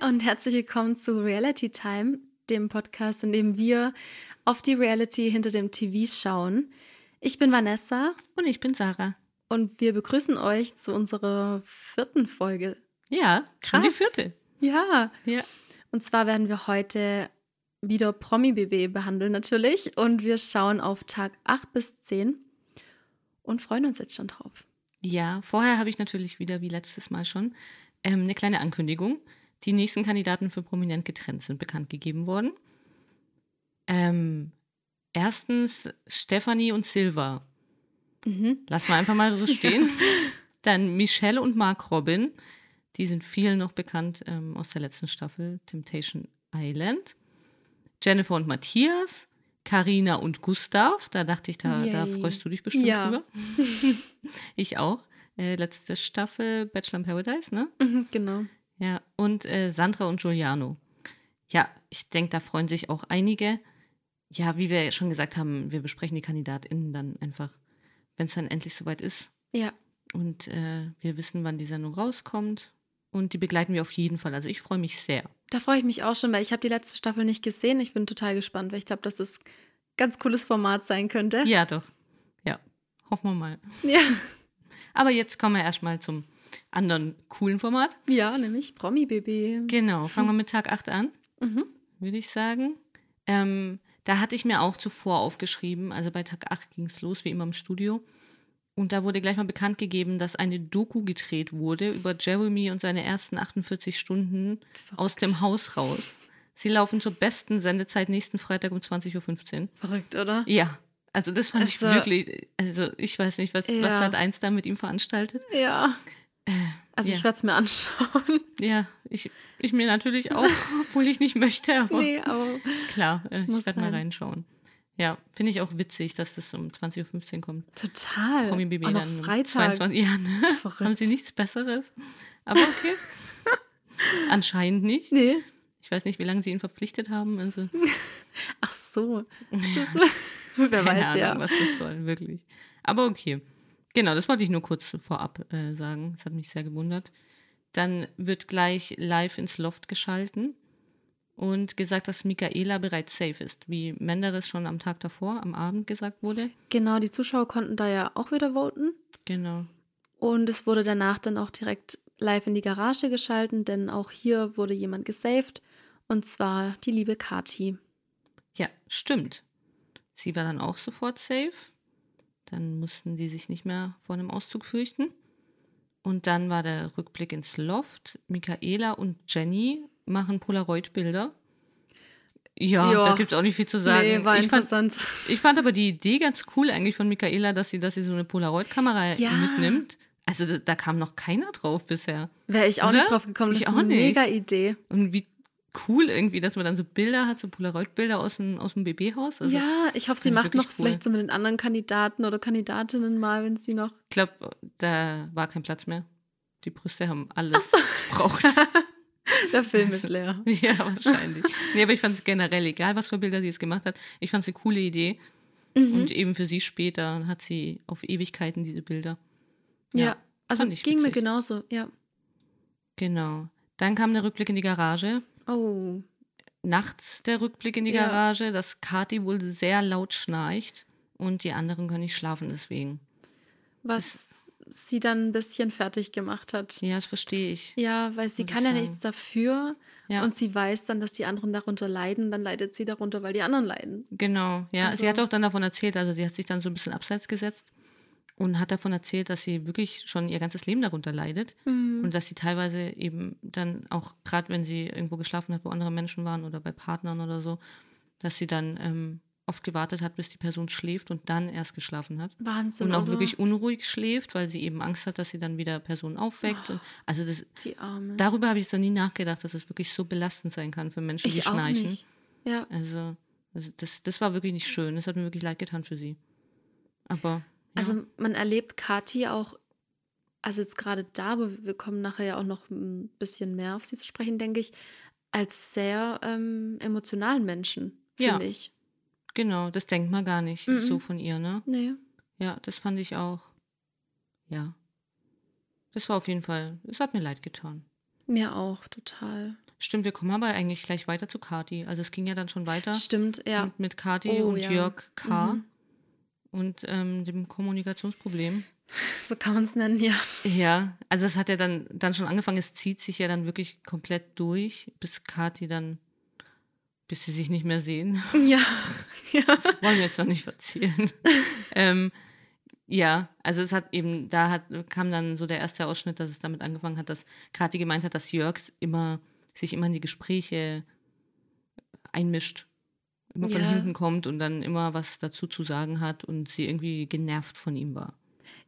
Und herzlich willkommen zu Reality Time, dem Podcast, in dem wir auf die Reality hinter dem TV schauen. Ich bin Vanessa Und ich bin Sarah. und wir begrüßen euch zu unserer vierten Folge. Ja, schon die Krass. vierte. Ja, Ja. und zwar werden wir heute wieder Promi-BB behandeln natürlich und wir schauen auf Tag 8 bis 10 und freuen uns jetzt schon drauf. Ja, vorher habe ich natürlich wieder, wie letztes Mal schon, ähm, eine kleine Ankündigung. Die nächsten Kandidaten für Prominent getrennt sind bekannt gegeben worden. Ähm, erstens Stefanie und Silva. Mhm. Lass mal einfach mal so stehen. Dann Michelle und Mark Robin. Die sind vielen noch bekannt ähm, aus der letzten Staffel Temptation Island. Jennifer und Matthias. Karina und Gustav. Da dachte ich, da, da freust du dich bestimmt Ja. drüber. ich auch. Äh, letzte Staffel Bachelor in Paradise, ne? Mhm, genau. Ja, und äh, Sandra und Giuliano. Ja, ich denke, da freuen sich auch einige. Ja, wie wir schon gesagt haben, wir besprechen die KandidatInnen dann einfach, wenn es dann endlich soweit ist. Ja, Und äh, wir wissen, wann die Sendung rauskommt. Und die begleiten wir auf jeden Fall. Also ich freue mich sehr. Da freue ich mich auch schon, weil ich habe die letzte Staffel nicht gesehen. Ich bin total gespannt, weil ich glaube, dass es ein ganz cooles Format sein könnte. Ja, doch. Ja, hoffen wir mal. Ja, Aber jetzt kommen wir erstmal zum anderen coolen Format. ja nämlich Promi-BB. Genau, fangen wir mit Tag 8 an, Mhm. würde ich sagen. Ähm, da hatte ich mir auch zuvor aufgeschrieben, also bei Tag 8 ging es los, wie immer im Studio. Und da wurde gleich mal bekannt gegeben, dass eine Doku gedreht wurde über Jeremy und seine ersten 48 Stunden aus dem Haus raus. Sie laufen zur besten Sendezeit nächsten Freitag um 20.15 Uhr. Verrückt, oder? Ja, also das fand ich Also- wirklich, also ich weiß nicht, was, was Ja. Sat 1 da mit ihm veranstaltet. Ja. Also ja. ich werde es mir anschauen. Ja, ich, ich mir natürlich auch, obwohl ich nicht möchte, aber nee, aber klar, äh, ich werde mal reinschauen. Ja, finde ich auch witzig, dass das um 20.15 Uhr kommt. total. Promi BB Auch dann Freitag. 22 Ja, ne? Haben sie nichts Besseres? Aber okay. Anscheinend nicht. Nee. Ich weiß nicht, wie lange sie ihn verpflichtet haben. Also, Ach so. Das, wer keine weiß Ahnung, ja. was das soll, wirklich. Aber okay. Genau, das wollte ich nur kurz vorab äh, sagen. Das hat mich sehr gewundert. Dann wird gleich live ins Loft geschalten und gesagt, dass Michaela bereits safe ist, wie Menderes schon am Tag davor, am Abend gesagt wurde. Genau, die Zuschauer konnten da ja auch wieder voten. Genau. Und es wurde danach dann auch direkt live in die Garage geschalten, denn auch hier wurde jemand gesaved. Und zwar die liebe Kati. Ja, stimmt. Sie war dann auch sofort safe. Dann mussten die sich nicht mehr vor einem Auszug fürchten. Und dann war der Rückblick ins Loft. Michaela und Jenny machen Polaroid-Bilder. Ja, Ja. da gibt es auch nicht viel zu sagen. Nee, war ich, fand, interessant. ich fand aber die Idee ganz cool eigentlich von Michaela, dass sie, dass sie so eine Polaroid-Kamera Ja. mitnimmt. Also da, da kam noch keiner drauf bisher. Wäre ich auch Oder? nicht drauf gekommen. Das Ich ist auch eine nicht. mega Idee. Und wie cool irgendwie, dass man dann so Bilder hat, so Polaroid-Bilder aus dem, aus dem BB-Haus. Also, ja, ich hoffe, sie macht noch cool. vielleicht so mit den anderen Kandidaten oder Kandidatinnen mal, wenn sie noch. Ich glaube, da war kein Platz mehr. Die Brüste haben alles gebraucht. Der Film ist leer. ja, wahrscheinlich. Nee, aber ich fand es generell, egal was für Bilder sie jetzt gemacht hat, ich fand es eine coole Idee. Mhm. Und eben für sie später hat sie auf Ewigkeiten diese Bilder. Ja, also fand ich ging mir witzig. genauso, ja. Genau. Dann kam der Rückblick in die Garage. Oh, Nachts der Rückblick in die Ja. Garage, dass Kathi wohl sehr laut schnarcht und die anderen können nicht schlafen deswegen. was sie dann ein bisschen fertig gemacht hat. Ja, das verstehe ich. Ja, weil sie kann ja sagen. nichts dafür Ja. und sie weiß dann, dass die anderen darunter leiden, dann leidet sie darunter, weil die anderen leiden. Genau, ja. Also- sie hat auch dann davon erzählt, also sie hat sich dann so ein bisschen abseits gesetzt und hat davon erzählt, dass sie wirklich schon ihr ganzes Leben darunter leidet Mhm. und dass sie teilweise eben dann auch, gerade wenn sie irgendwo geschlafen hat, wo andere Menschen waren oder bei Partnern oder so, dass sie dann ähm, oft gewartet hat, bis die Person schläft und dann erst geschlafen hat. Wahnsinn. Und auch oder? wirklich unruhig schläft, weil sie eben Angst hat, dass sie dann wieder Personen aufweckt. Und, also das, die Arme. darüber habe ich noch nie nachgedacht, dass es wirklich so belastend sein kann für Menschen, die ich auch schnarchen. nicht. Ja, Also, also das, das war wirklich nicht schön. Das hat mir wirklich leid getan für sie. Aber also man erlebt Kathi auch, also jetzt gerade da, aber wir kommen nachher ja auch noch ein bisschen mehr auf sie zu sprechen, denke ich, als sehr ähm, emotionalen Menschen, Ja. finde ich. genau, das denkt man gar nicht Mhm. so von ihr, ne? Nee. Ja, das fand ich auch. Ja. Das war auf jeden Fall, es hat mir leid getan. Mir auch, total. Stimmt, wir kommen aber eigentlich gleich weiter zu Kati. Also es ging ja dann schon weiter Stimmt, ja. mit, mit Kati Oh, und ja. Jörg K. Mhm. Und ähm, dem Kommunikationsproblem. So kann man es nennen, ja. Ja, also es hat ja dann, dann schon angefangen, es zieht sich ja dann wirklich komplett durch, bis Kati dann, bis sie sich nicht mehr sehen. Ja. ja. Wollen wir jetzt noch nicht erzählen. ähm, ja, also es hat eben, da hat, kam dann so der erste Ausschnitt, dass es damit angefangen hat, dass Kathi gemeint hat, dass Jörg immer, sich immer in die Gespräche einmischt, immer von Ja. hinten kommt und dann immer was dazu zu sagen hat und sie irgendwie genervt von ihm war.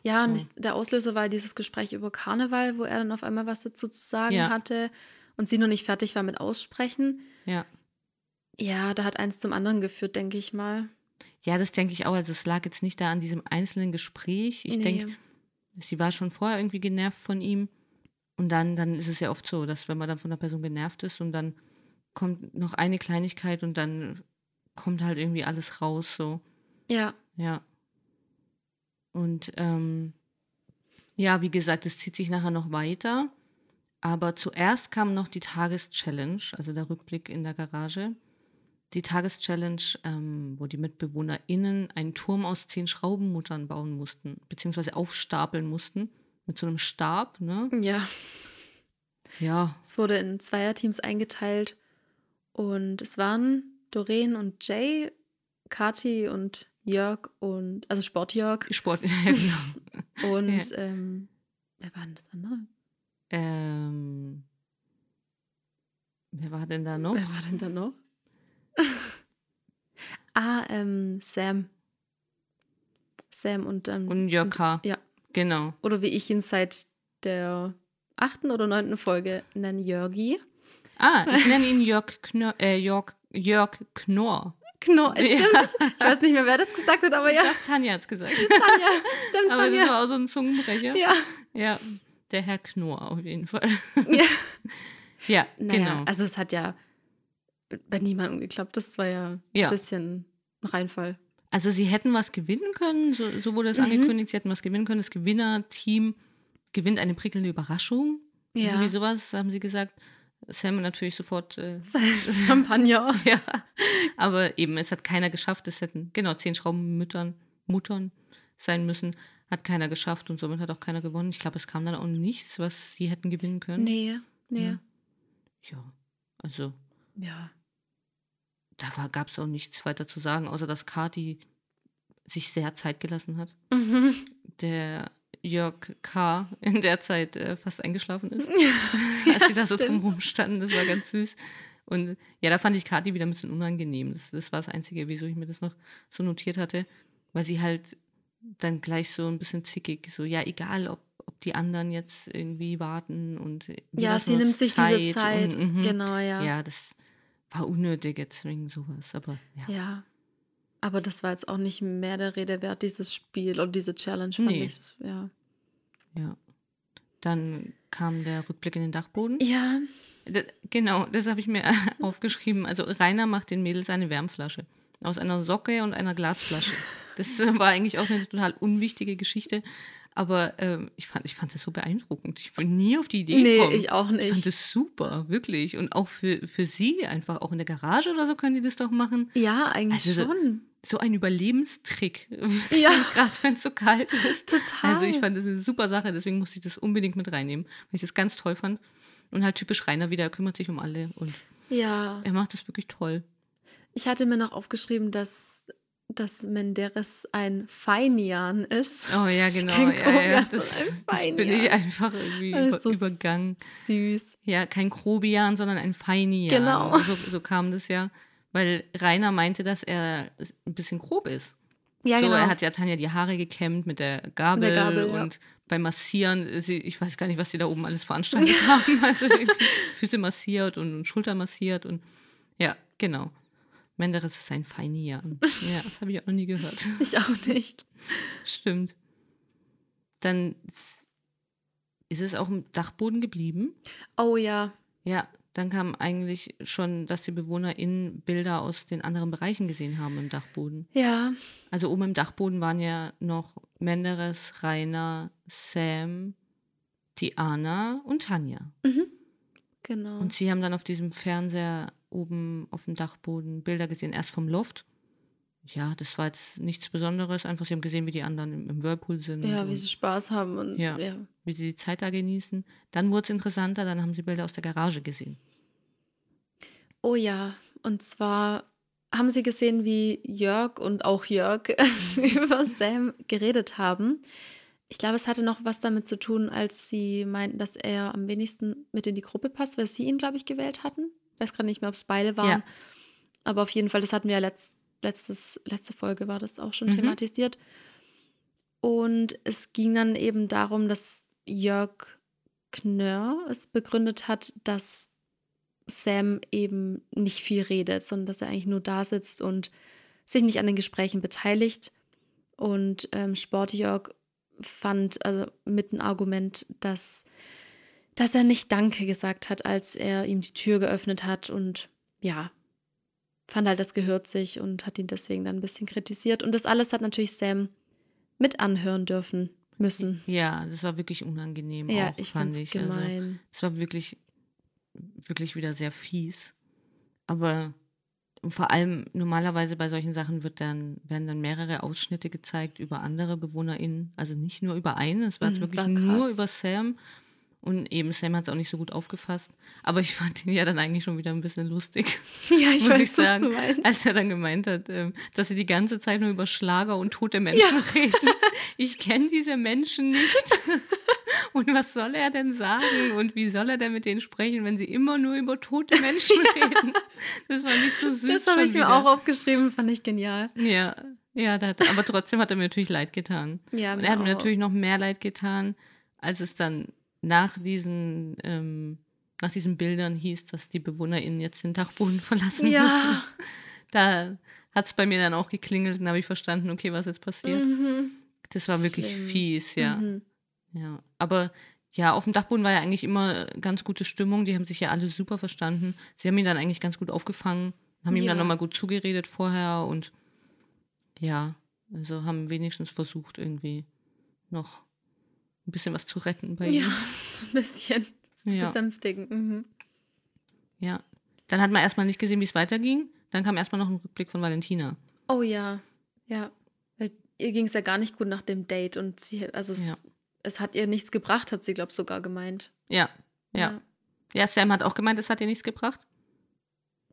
Ja, und So. ich, der Auslöser war dieses Gespräch über Karneval, wo er dann auf einmal was dazu zu sagen Ja. hatte und sie noch nicht fertig war mit Aussprechen. Ja. Ja, da hat eins zum anderen geführt, denke ich mal. Ja, das denke ich auch. Also es lag jetzt nicht da an diesem einzelnen Gespräch. Ich Nee. denke, sie war schon vorher irgendwie genervt von ihm. Und dann, dann ist es ja oft so, dass wenn man dann von der Person genervt ist und dann kommt noch eine Kleinigkeit und dann kommt halt irgendwie alles raus, so. Ja, Ja. Und ähm, ja, wie gesagt, es zieht sich nachher noch weiter. Aber zuerst kam noch die Tageschallenge, also der Rückblick in der Garage. Die Tageschallenge, ähm, wo die MitbewohnerInnen einen Turm aus zehn Schraubenmuttern bauen mussten, beziehungsweise aufstapeln mussten. Mit so einem Stab, ne? ja. Ja, Es wurde in Zweierteams eingeteilt und es waren Doreen und Jay, Kati und Jörg und, also Sportjörg Sport, ja, genau. und, ähm, wer war denn das andere? Ähm, wer war denn da noch? Wer war denn da noch? ah, ähm, Sam. Sam und dann. Und Jörg K. Ja. Genau. Oder wie ich ihn seit der achten oder neunten Folge nenne, Jörgi. Ah, ich nenne ihn Jörg, Knör, äh, Jörg, Jörg Knorr. Knorr, Ja. stimmt. Ich weiß nicht mehr, wer das gesagt hat, aber ja. Tanja hat's gesagt. Tanja, stimmt, Aber das Tanja. war auch so ein Zungenbrecher. Ja. Ja, der Herr Knorr auf jeden Fall. ja. Ja, Naja, genau. also es hat ja bei niemandem geklappt. Das war ja, Ja. ein bisschen ein Reinfall. Also sie hätten was gewinnen können, so, so wurde es Mhm. angekündigt, sie hätten was gewinnen können. Das Gewinnerteam gewinnt eine prickelnde Überraschung. Ja. Irgendwie sowas, haben sie gesagt. Sam natürlich sofort, äh, Champagner. ja. Aber eben, es hat keiner geschafft. Es hätten, genau, zehn Schraubenmüttern, Muttern sein müssen. Hat keiner geschafft und somit hat auch keiner gewonnen. Ich glaube, es kam dann auch nichts, was sie hätten gewinnen können. Nee, nee. Ja. Ja, also Ja. da gab es auch nichts weiter zu sagen, außer dass Kati sich sehr Zeit gelassen hat. Mhm. Der Jörg K. in der Zeit äh, fast eingeschlafen ist, Ja, als sie da so drumherum standen. Das war ganz süß. Und ja, da fand ich Kati wieder ein bisschen unangenehm. Das, das war das Einzige, wieso ich mir das noch so notiert hatte, weil sie halt dann gleich so ein bisschen zickig, so, ja, egal, ob, ob die anderen jetzt irgendwie warten und Ja, sie nimmt sich diese Zeit. Und, mhm. Genau, ja. Ja, das war unnötig jetzt wegen sowas, aber ja. Ja. Aber das war jetzt auch nicht mehr der Rede wert, dieses Spiel oder diese Challenge, fand Nee. ich. Ja. ja. Dann kam der Rückblick in den Dachboden. ja. D- Genau, das habe ich mir aufgeschrieben. Also Rainer macht den Mädels eine Wärmflasche aus einer Socke und einer Glasflasche. Das war eigentlich auch eine total unwichtige Geschichte, aber ähm, ich, fand, ich fand das so beeindruckend. Ich bin nie auf die Idee Nee, gekommen. ich auch Ich fand nicht. das super, wirklich. Und auch für, für sie einfach, auch in der Garage oder so können die das doch machen. Ja, eigentlich Also, schon. So ein Überlebenstrick. Ja. Gerade wenn es so kalt ist. Total. Also ich fand das eine super Sache, deswegen musste ich das unbedingt mit reinnehmen, weil ich das ganz toll fand. Und halt typisch Rainer wieder, er kümmert sich um alle und Ja. er macht das wirklich toll. Ich hatte mir noch aufgeschrieben, dass, dass Menderes ein Feinian ist. Oh ja, genau. Kein ja, ja, Grobian, das, das bin ich einfach irgendwie über, so übergangen. Süß. Ja, kein Grobian, sondern ein Feinian. Genau. So, so kam das ja, weil Rainer meinte, dass er ein bisschen grob ist. Ja, so, genau. er hat ja Tanja die Haare gekämmt mit der Gabel, Mit der Gabel, ja. und beim Massieren, sie, ich weiß gar nicht, was sie da oben alles veranstaltet haben. Also Füße massiert und Schulter massiert und ja, genau. Menderes ist ein Feinian. Ja, das habe ich auch noch nie gehört. ich auch nicht. Stimmt. Dann ist es auch im Dachboden geblieben. Oh ja. Ja, dann kam eigentlich schon, dass die BewohnerInnen Bilder aus den anderen Bereichen gesehen haben im Dachboden. Ja. Also oben im Dachboden waren ja noch Menderes, Rainer, Sam, die Anna und Tanja. Genau. Und sie haben dann auf diesem Fernseher oben auf dem Dachboden Bilder gesehen, erst vom Loft. Ja, das war jetzt nichts Besonderes. Einfach, sie haben gesehen, wie die anderen im, im Whirlpool sind. ja, wie sie Spaß haben und Ja. ja. wie sie die Zeit da genießen. Dann wurde es interessanter, dann haben sie Bilder aus der Garage gesehen. Oh ja, und zwar haben sie gesehen, wie Jörg und auch Jörg über Sam geredet haben. Ich glaube, es hatte noch was damit zu tun, als sie meinten, dass er am wenigsten mit in die Gruppe passt, weil sie ihn, glaube ich, gewählt hatten. Ich weiß gerade nicht mehr, ob es beide waren. Ja. Aber auf jeden Fall, das hatten wir ja letzt, letztes, letzte Folge war das auch schon Mhm. thematisiert. Und es ging dann eben darum, dass Jörg Knörr es begründet hat, dass Sam eben nicht viel redet, sondern dass er eigentlich nur da sitzt und sich nicht an den Gesprächen beteiligt. Und ähm, Sportjörg fand also mit ein Argument, dass, dass er nicht Danke gesagt hat, als er ihm die Tür geöffnet hat und ja, fand halt, das gehört sich und hat ihn deswegen dann ein bisschen kritisiert. Und das alles hat natürlich Sam mit anhören dürfen müssen. Ja, das war wirklich unangenehm. Ja, auch, ich fand ich. Also, gemein. es war wirklich, wirklich wieder sehr fies. Aber vor allem normalerweise bei solchen Sachen wird dann, werden dann mehrere Ausschnitte gezeigt über andere BewohnerInnen. Also nicht nur über einen, es war jetzt Mhm, wirklich war nur über Sam. Und eben Sam hat es auch nicht so gut aufgefasst. Aber ich fand ihn ja dann eigentlich schon wieder ein bisschen lustig. Ja, ich muss weiß, ich was sagen. du meinst. Als er dann gemeint hat, ähm, dass sie die ganze Zeit nur über Schlager und tote Menschen reden. Ich kenne diese Menschen nicht. Und was soll er denn sagen? Und wie soll er denn mit denen sprechen, wenn sie immer nur über tote Menschen reden? Das war nicht so süß. Das habe ich mir wieder. auch aufgeschrieben, fand ich genial. Ja, ja, hat, aber trotzdem hat er mir natürlich leid getan. Ja, und mir er hat mir auch. natürlich noch mehr leid getan, als es dann nach diesen, ähm, nach diesen Bildern hieß, dass die BewohnerInnen jetzt den Dachboden verlassen müssen. Ja, Da hat es bei mir dann auch geklingelt und habe ich verstanden, okay, was jetzt passiert. Das war wirklich Schlimm. fies, ja. Mhm. Ja. Aber ja, auf dem Dachboden war ja eigentlich immer ganz gute Stimmung. Die haben sich ja alle super verstanden. Sie haben ihn dann eigentlich ganz gut aufgefangen, haben ihm Ja. dann nochmal gut zugeredet vorher und ja, also haben wenigstens versucht, irgendwie noch ein bisschen was zu retten bei ja, ihm. so ein bisschen zu Ja. besänftigen. Mhm. Ja. Dann hat man erstmal nicht gesehen, wie es weiterging. Dann kam erstmal noch ein Rückblick von Valentina. Oh ja, ja. Weil ihr ging es ja gar nicht gut nach dem Date und sie, also es, es hat ihr nichts gebracht, hat sie, glaube ich, sogar gemeint. Ja, ja. Ja, Sam hat auch gemeint, es hat ihr nichts gebracht.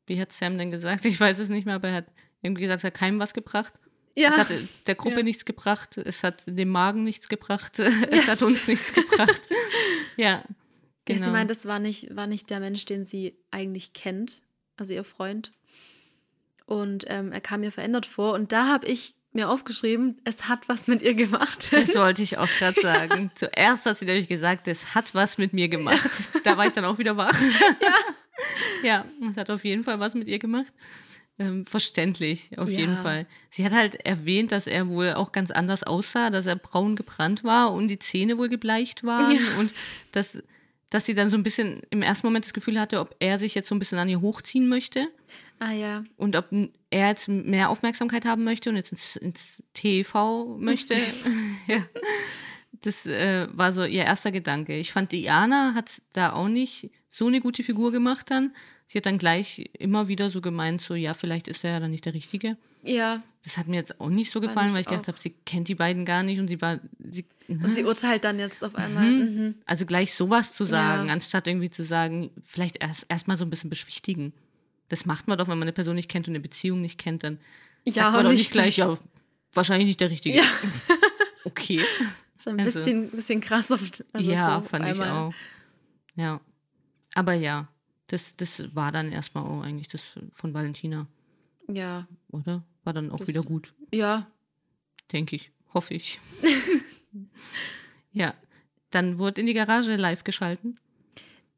Wie hat Sam denn gesagt? Ich weiß es nicht mehr, aber er hat irgendwie gesagt, es hat keinem was gebracht. Ja, Es hat der Gruppe Ja. nichts gebracht, es hat dem Magen nichts gebracht, es hat uns nichts gebracht. Ja, ja genau. sie meint, das war nicht, war nicht der Mensch, den sie eigentlich kennt, also ihr Freund. Und ähm, er kam ihr verändert vor und da habe ich mir aufgeschrieben, es hat was mit ihr gemacht. das wollte ich auch gerade sagen. Zuerst hat sie nämlich gesagt, es hat was mit mir gemacht. Da war ich dann auch wieder wach. Ja, ja es hat auf jeden Fall was mit ihr gemacht. Ähm, verständlich, auf Ja. jeden Fall. Sie hat halt erwähnt, dass er wohl auch ganz anders aussah, dass er braun gebrannt war und die Zähne wohl gebleicht waren Ja. und dass, dass sie dann so ein bisschen im ersten Moment das Gefühl hatte, ob er sich jetzt so ein bisschen an ihr hochziehen möchte ah ja, und ob er jetzt mehr Aufmerksamkeit haben möchte und jetzt ins, ins TV möchte. ja. Das äh, war so ihr erster Gedanke. Ich fand, Diana hat da auch nicht so eine gute Figur gemacht dann. Sie hat dann gleich immer wieder so gemeint, so, ja, vielleicht ist er ja dann nicht der Richtige. ja. Das hat mir jetzt auch nicht so gefallen, ich weil ich gedacht habe, sie kennt die beiden gar nicht und sie war, sie, Und sie urteilt dann jetzt auf einmal. Mhm. also gleich sowas zu sagen, Ja. anstatt irgendwie zu sagen, vielleicht erst erstmal so ein bisschen beschwichtigen. Das macht man doch, wenn man eine Person nicht kennt und eine Beziehung nicht kennt, dann Ja, sagt man doch nicht gleich, ja, wahrscheinlich nicht der Richtige. Ja. Okay. So ein Also- bisschen, bisschen krass oft. Also ja, so fand ich einmal. auch. Ja. Aber ja, das, das war dann erstmal auch eigentlich das von Valentina, Ja, oder? War dann auch Das- wieder gut, ja, denke ich. Hoffe ich. ja. Dann wurde in die Garage live geschalten.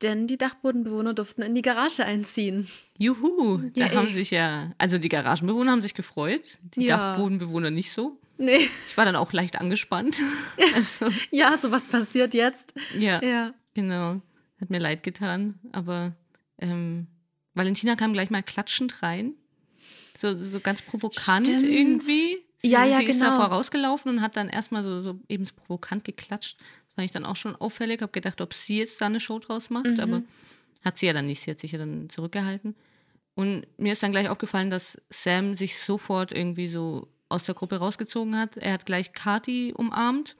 denn die Dachbodenbewohner durften in die Garage einziehen. Juhu, da Ja, haben ey. sich ja, also die Garagenbewohner haben sich gefreut, die Ja. Dachbodenbewohner nicht so. Nee, Ich war dann auch leicht angespannt. Also, ja, so was passiert jetzt. ja, Ja, genau. Hat mir leid getan, aber ähm, Valentina kam gleich mal klatschend rein. So, so ganz provokant Stimmt. irgendwie. Sie, Ja, ja, sie ist da genau. vorausgelaufen und hat dann erstmal so, so eben provokant geklatscht. Das fand ich dann auch schon auffällig. Habe gedacht, ob sie jetzt da eine Show draus macht, Mhm. aber Hat sie ja dann nicht, sie hat sich ja dann zurückgehalten. Und mir ist dann gleich aufgefallen, dass Sam sich sofort irgendwie so aus der Gruppe rausgezogen hat. Er hat gleich Kati umarmt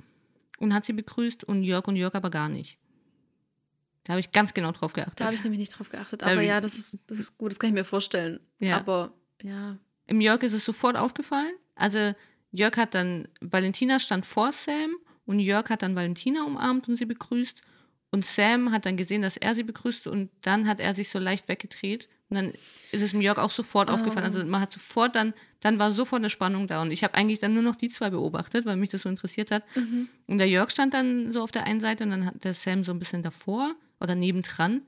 und hat sie begrüßt und Jörg und Jörg aber gar nicht. Da habe ich ganz genau drauf geachtet. Da habe ich nämlich nicht drauf geachtet. Da Aber ich- ja, das ist, das ist gut, das kann ich mir vorstellen. Ja. Aber ja. Im Jörg ist es sofort aufgefallen. Also Jörg hat dann, Valentina stand vor Sam und Jörg hat dann Valentina umarmt und sie begrüßt. Und Sam hat dann gesehen, dass er sie begrüßt und dann hat er sich so leicht weggedreht. Und dann ist es dem Jörg auch sofort aufgefallen. Also man hat sofort dann, dann war sofort eine Spannung da. Und ich habe eigentlich dann nur noch die zwei beobachtet, weil mich das so interessiert hat. Und der Jörg stand dann so auf der einen Seite und dann hat der Sam so ein bisschen davor oder nebendran.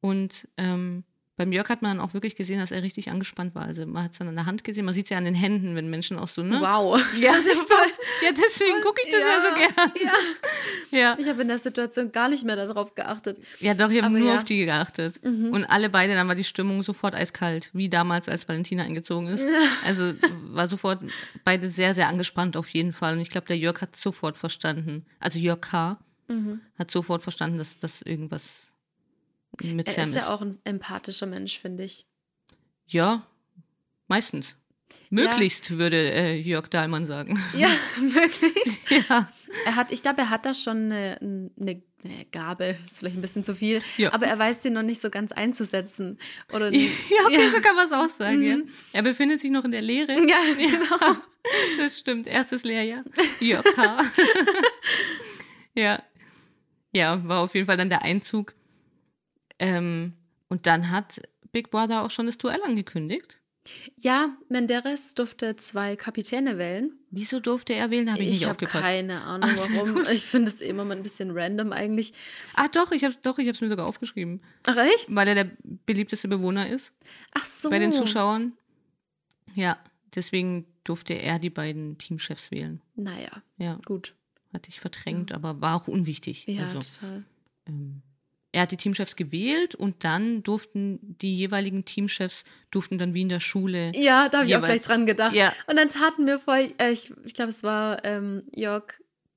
Und ähm, beim Jörg hat man dann auch wirklich gesehen, dass er richtig angespannt war. Also man hat es dann an der Hand gesehen, man sieht es ja an den Händen, wenn Menschen auch so, ne? Wow. Ja, super. ja deswegen gucke ich das ja, so gern. Ja. Ja. Ich habe in der Situation gar nicht mehr darauf geachtet. ja, doch, ich habe nur ja. Mhm. auf die geachtet. Und alle beide, dann war die Stimmung sofort eiskalt, wie damals, als Valentina eingezogen ist. Also war sofort beide sehr, sehr angespannt auf jeden Fall. Und ich glaube, der Jörg hat sofort verstanden, also Jörg K. Mhm. hat sofort verstanden, dass das irgendwas mit Er Sam ist ja auch ein empathischer Mensch, finde ich. Ja, meistens. Möglichst, würde äh, Jörg Dahlmann sagen. Ja, wirklich. ja. Er hat, ich glaube, er hat da schon eine, eine, eine Gabe, ist vielleicht ein bisschen zu viel, Ja. aber er weiß sie noch nicht so ganz einzusetzen. Oder ja, okay, ja. so kann man es auch sagen. Ja. Er befindet sich noch in der Lehre. ja, genau. Das stimmt, erstes Lehrjahr. Jörg K. ja. Ja, war auf jeden Fall dann der Einzug. Ähm, und dann hat Big Brother auch schon das Duell angekündigt. Ja, Menderes durfte zwei Kapitäne wählen. Wieso durfte er wählen? Habe ich, nicht habe aufgepasst. keine Ahnung, warum. Ich finde es immer mal ein bisschen random eigentlich. Ah, doch, ich habe doch, ich habe es mir sogar aufgeschrieben, Ach, echt? weil er der beliebteste Bewohner ist. Ach so. bei den Zuschauern. Ja, deswegen durfte er die beiden Teamchefs wählen. Naja, Ja, gut. Hatte ich verdrängt, aber war auch unwichtig. Ja, also, total. er hat die Teamchefs gewählt und dann durften die jeweiligen Teamchefs durften dann wie in der Schule. Ja, da habe ich auch gleich dran gedacht. Ja. Und dann taten mir voll, äh, ich, ich glaube, es war ähm, Jörg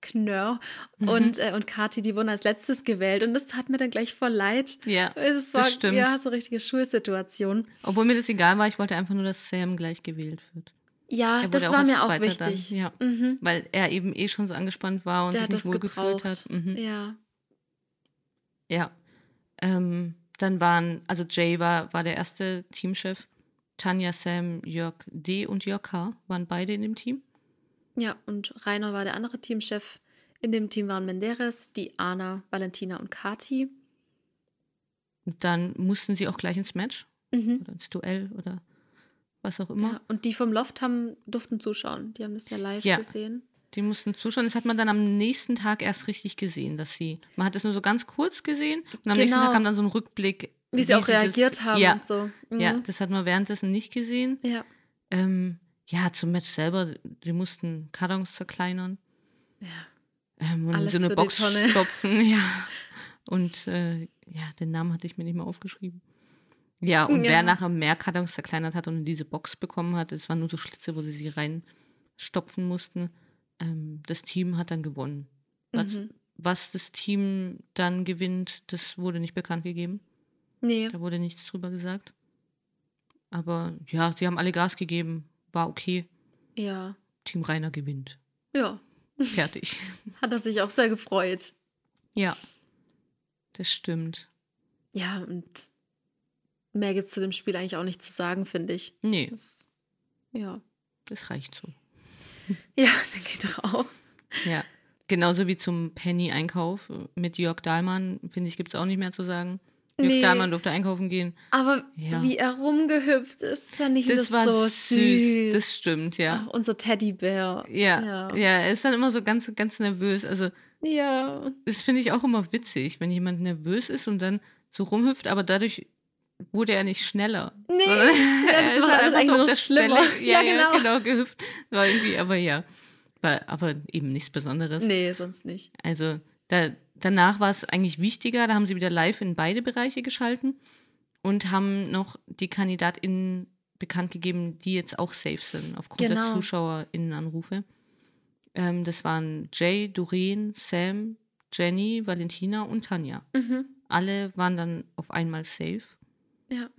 Knörr Mhm. und, äh, und Kathi, die wurden als letztes gewählt. Und das tat mir dann gleich voll leid. Ja, Es war, das stimmt. Ja, so richtige Schulsituation. Obwohl mir das egal war, ich wollte einfach nur, dass Sam gleich gewählt wird. Ja, das war mir auch wichtig. Dann, ja, Mhm. weil er eben eh schon so angespannt war und Der sich nicht das wohlgefühlt hat. Mhm. Ja. Ja. Ähm, dann waren, also Jay war, war der erste Teamchef. Tanja, Sam, Jörg D. und Jörg K. waren beide in dem Team. Ja, und Rainer war der andere Teamchef. In dem Team waren Menderes, die Anna, Valentina und Kati. Und dann mussten sie auch gleich ins Match Mhm. oder ins Duell oder was auch immer. Ja, und die vom Loft haben, durften zuschauen. Die haben das ja live Ja. gesehen. Die mussten zuschauen. Das hat man dann am nächsten Tag erst richtig gesehen, dass sie. Man hat es nur so ganz kurz gesehen und am nächsten Genau. Tag kam dann so ein Rückblick. Wie sie auch reagiert das, haben ja, und so. Mhm. Ja, das hat man währenddessen nicht gesehen. ja. Ähm, ja, zum Match selber, sie mussten Kartons zerkleinern. Ja. Ähm, und Alles so eine die Box stopfen, ja. Und äh, ja, den Namen hatte ich mir nicht mal aufgeschrieben. Ja, und Ja. wer nachher mehr Kartons zerkleinert hat und in diese Box bekommen hat, es waren nur so Schlitze, wo sie sie reinstopfen mussten, ähm, das Team hat dann gewonnen. Was, Mhm. was das Team dann gewinnt, das wurde nicht bekannt gegeben. Nee. Da wurde nichts drüber gesagt. Aber ja, sie haben alle Gas gegeben. War okay. Ja. Team Rainer gewinnt. Ja. Fertig. Hat er sich auch sehr gefreut. ja. Das stimmt. Ja, und mehr gibt es zu dem Spiel eigentlich auch nicht zu sagen, finde ich. Nee, Das, ja. das reicht so. Ja, das geht doch auch. Ja. Genauso wie zum Penny-Einkauf mit Jörg Dahlmann, finde ich, gibt es auch nicht mehr zu sagen. Jörg Nee. Dahlmann durfte einkaufen gehen. Aber Ja. wie er rumgehüpft ist, fand ich Das, das, war so süß. süß. Das stimmt, ja. Ach, unser Teddybär. Ja, Ja. ja, er ist dann immer so ganz, ganz nervös. Also, Ja. das finde ich auch immer witzig, wenn jemand nervös ist und dann so rumhüpft, aber dadurch wurde er nicht schneller. Nee, das ist halt alles eigentlich der schlimmer. Stelle. Ja, Ja, genau. genau, gehüpft. War irgendwie, aber ja. War, aber eben nichts Besonderes. Nee, sonst nicht. Also da, danach war es eigentlich wichtiger, da haben sie wieder live in beide Bereiche geschalten und haben noch die KandidatInnen bekannt gegeben, die jetzt auch safe sind, aufgrund der Genau. ZuschauerInnenanrufe. Ähm, das waren Jay, Doreen, Sam, Jenny, Valentina und Tanja. Mhm. Alle waren dann auf einmal safe. Ja.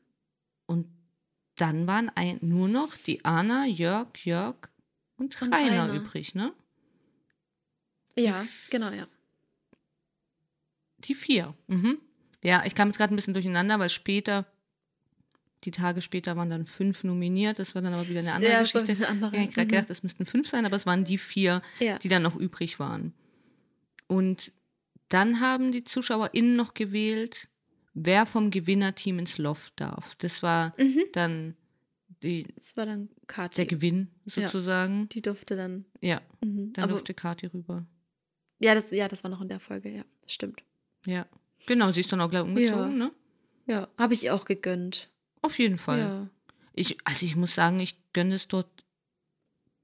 Und dann waren ein, nur noch die Anna, Jörg, Jörg und, Und Rainer, Rainer. übrig, ne? Ja, genau, ja. Die vier. Mhm. Ja, ich kam jetzt gerade ein bisschen durcheinander, weil später, die Tage später waren dann fünf nominiert. Das war dann aber wieder eine andere Ja, Geschichte. eine andere. Ja, ich habe Mhm. gedacht, es müssten fünf sein, aber es waren die vier, Ja. die dann noch übrig waren. Und dann haben die ZuschauerInnen noch gewählt, wer vom Gewinnerteam ins Loft darf. Das war Mhm. dann die, Das war dann der Kati. Gewinn sozusagen. Die durfte dann. Ja, Mhm. dann Aber, durfte Kathi rüber. ja, das, ja, das war noch in der Folge, ja. Stimmt. Ja, genau, sie ist dann auch gleich umgezogen, Ja. ne? Ja, habe ich ihr auch gegönnt. Auf jeden Fall. Ja. Ich, also ich muss sagen, ich gönne es dort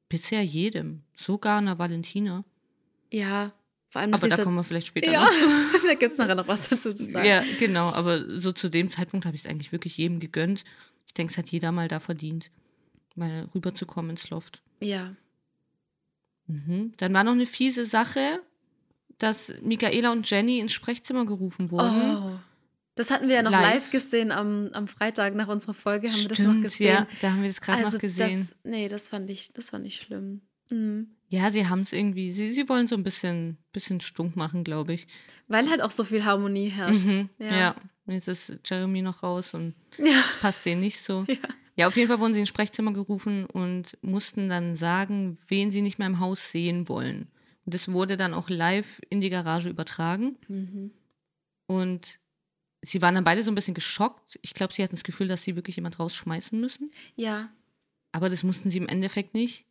bisher jedem. Sogar einer Valentina. Ja, vor allem Aber da kommen wir vielleicht später Ja, noch zu. da gibt es nachher noch was dazu zu sagen. Ja, genau. Aber so zu dem Zeitpunkt habe ich es eigentlich wirklich jedem gegönnt. Ich denke, es hat jeder mal da verdient, mal rüberzukommen ins Loft. Ja. Mhm. Dann war noch eine fiese Sache, dass Michaela und Jenny ins Sprechzimmer gerufen wurden. Oh. Das hatten wir ja noch Live. live, gesehen am, am Freitag nach unserer Folge, haben wir das noch Stimmt, gesehen. ja, da haben wir das gerade also noch gesehen. Das, nee, das fand ich, das fand ich schlimm. Mhm. Ja, sie haben es irgendwie, sie, sie wollen so ein bisschen, bisschen stunk machen, glaube ich. Weil halt auch so viel Harmonie herrscht. Mhm, ja. Ja. und jetzt ist Jeremy noch raus und Ja. das passt denen nicht so. Ja. Ja, auf jeden Fall wurden sie ins Sprechzimmer gerufen und mussten dann sagen, wen sie nicht mehr im Haus sehen wollen. Und das wurde dann auch live in die Garage übertragen. Mhm. Und sie waren dann beide so ein bisschen geschockt. Ich glaube, sie hatten das Gefühl, dass sie wirklich jemand rausschmeißen müssen. Ja. Aber das mussten sie im Endeffekt nicht.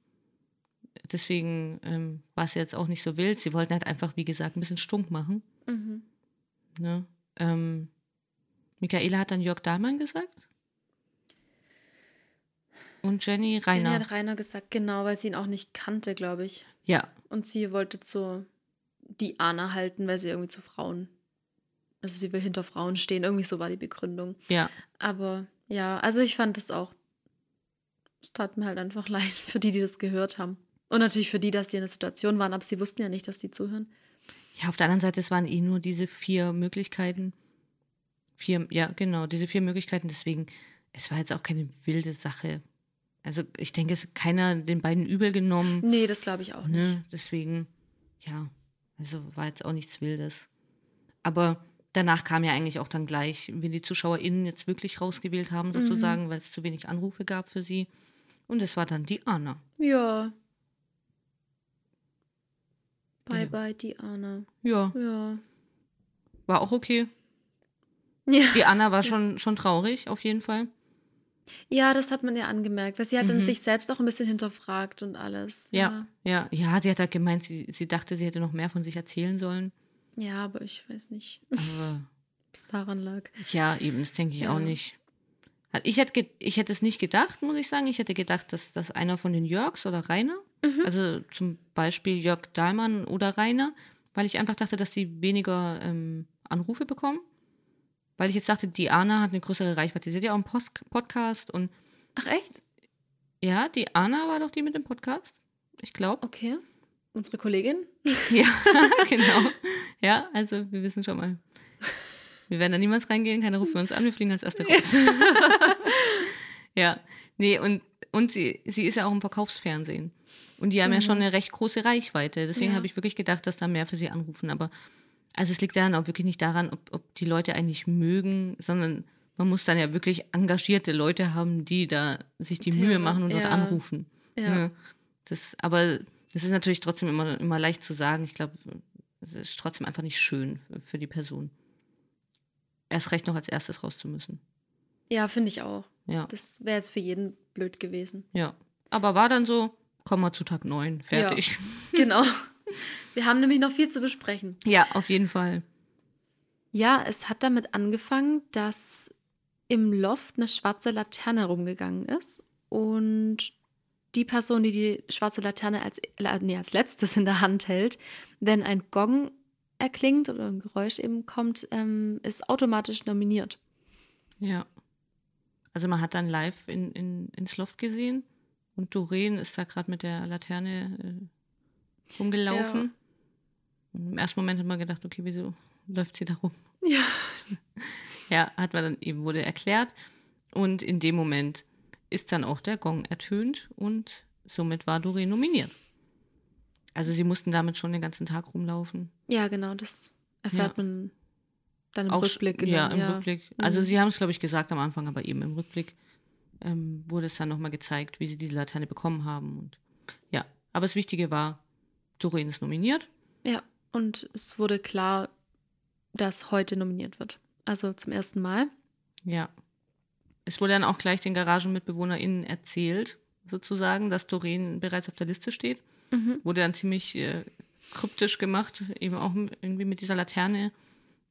Deswegen ähm, war es jetzt auch nicht so wild. Sie wollten halt einfach, wie gesagt, ein bisschen stunk machen. Mhm. Ne? Ähm, Michaela hat dann Jörg Dahlmann gesagt. Und Jenny Jenny Reiner. hat Rainer gesagt, genau, weil sie ihn auch nicht kannte, glaube ich. ja, Und sie wollte zu die Anna halten, weil sie irgendwie zu Frauen. Also sie will hinter Frauen stehen. Irgendwie so war die Begründung. ja, Aber ja, also ich fand das auch. Es tat mir halt einfach leid für die, die das gehört haben. Und natürlich für die, dass die in der Situation waren, aber sie wussten ja nicht, dass die zuhören. ja. Auf der anderen Seite, es waren eh nur diese vier Möglichkeiten. Vier, ja, genau, diese vier Möglichkeiten. Deswegen, es war jetzt auch keine wilde Sache. Also ich denke, es hat keiner den beiden übel genommen. Nee, das glaube ich auch nicht. Ne? Deswegen, ja, also war jetzt auch nichts Wildes. Aber danach kam ja eigentlich auch dann gleich, wie die ZuschauerInnen jetzt wirklich rausgewählt haben, sozusagen, weil es zu wenig Anrufe gab für sie. Und es war dann die Anna. Ja. Bye Ja. bye, die Anna. Ja, Ja. war auch okay. Ja. Die Anna war schon, schon traurig, auf jeden Fall. ja, das hat man ja angemerkt, weil sie hat dann Mhm. sich selbst auch ein bisschen hinterfragt und alles. Ja, ja, ja, sie hat halt gemeint, sie, sie dachte, sie hätte noch mehr von sich erzählen sollen. Ja, ja aber ich weiß nicht, ob es daran lag. ja, eben, das denke ich Ja. auch nicht. Ich hätte, ich hätte es nicht gedacht, muss ich sagen. Ich hätte gedacht, dass, dass einer von den Jörgs oder Rainer, also zum Beispiel Jörg Dahlmann oder Rainer, weil ich einfach dachte, dass sie weniger ähm, Anrufe bekommen. Weil ich jetzt dachte, die Anna hat eine größere Reichweite. Sie hat ja auch einen Post Podcast und Ach echt? ja, die Anna war doch die mit dem Podcast. Ich glaube. Okay. Unsere Kollegin? Ja, genau. Ja, also wir wissen schon mal. Wir werden da niemals reingehen, keiner ruft für uns an, wir fliegen als Erste raus. ja, nee, und, und sie, sie ist ja auch im Verkaufsfernsehen. Und die haben ja schon eine recht große Reichweite. Deswegen Ja. habe ich wirklich gedacht, dass da mehr für sie anrufen. Aber also es liegt dann auch wirklich nicht daran, ob, ob die Leute eigentlich mögen, sondern man muss dann ja wirklich engagierte Leute haben, die da sich die Die- Mühe machen und dort ja. anrufen. Ja. Ne? Das, aber das ist natürlich trotzdem immer, immer leicht zu sagen. Ich glaube, es ist trotzdem einfach nicht schön für, für die Person. Erst recht noch als erstes raus zu müssen. Ja, finde ich auch. Ja, Das wäre jetzt für jeden blöd gewesen. ja. Aber war dann so, kommen wir zu Tag 9, fertig. Genau. Wir haben nämlich noch viel zu besprechen. Ja, auf jeden Fall. Ja, es hat damit angefangen, dass im Loft eine schwarze Laterne rumgegangen ist und die Person, die die schwarze Laterne als, nee, als letztes in der Hand hält, wenn ein Gong erklingt oder ein Geräusch eben kommt, ähm, ist automatisch nominiert. Ja. Also man hat dann live in, in, ins Loft gesehen und Doreen ist da gerade mit der Laterne äh, rumgelaufen. Und Im ersten Moment hat man gedacht, okay, wieso läuft sie da rum? Ja. Ja, hat man dann eben, wurde erklärt. Und in dem Moment ist dann auch der Gong ertönt und somit war Doreen nominiert. Also sie mussten damit schon den ganzen Tag rumlaufen. Ja, genau, das erfährt Ja. man dann im Auch Rückblick. Ja, dann, im Rückblick. Also Mhm. sie haben es, glaube ich, gesagt am Anfang, aber eben im Rückblick ähm, wurde es dann nochmal gezeigt, wie sie diese Laterne bekommen haben. Und ja, aber das Wichtige war, Doreen ist nominiert. Ja, und es wurde klar, dass heute nominiert wird. Also zum ersten Mal. Ja. Es wurde dann auch gleich den GaragenmitbewohnerInnen erzählt, sozusagen, dass Doreen bereits auf der Liste steht. Mhm. Wurde dann ziemlich äh, kryptisch gemacht, eben auch irgendwie mit dieser Laterne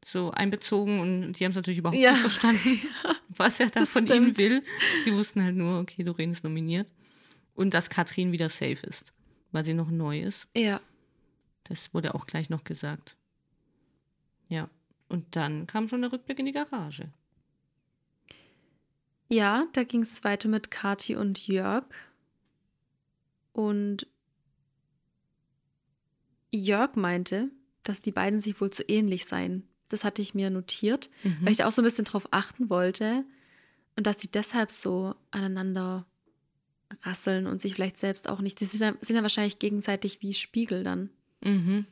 so einbezogen und die haben es natürlich überhaupt Ja. nicht verstanden, was er da das von ihnen stimmt. will. Sie wussten halt nur, okay, Doreen ist nominiert und dass Katrin wieder safe ist, weil sie noch neu ist. Ja, Das wurde auch gleich noch gesagt. Ja. Und dann kam schon der Rückblick in die Garage. ja, da ging es weiter mit Kati und Jörg. Und Jörg meinte, dass die beiden sich wohl zu ähnlich seien. Das hatte ich mir notiert, weil ich da auch so ein bisschen drauf achten wollte. Und dass sie deshalb so aneinander rasseln und sich vielleicht selbst auch nicht. Die sind ja, sind ja wahrscheinlich gegenseitig wie Spiegel dann. Mhm.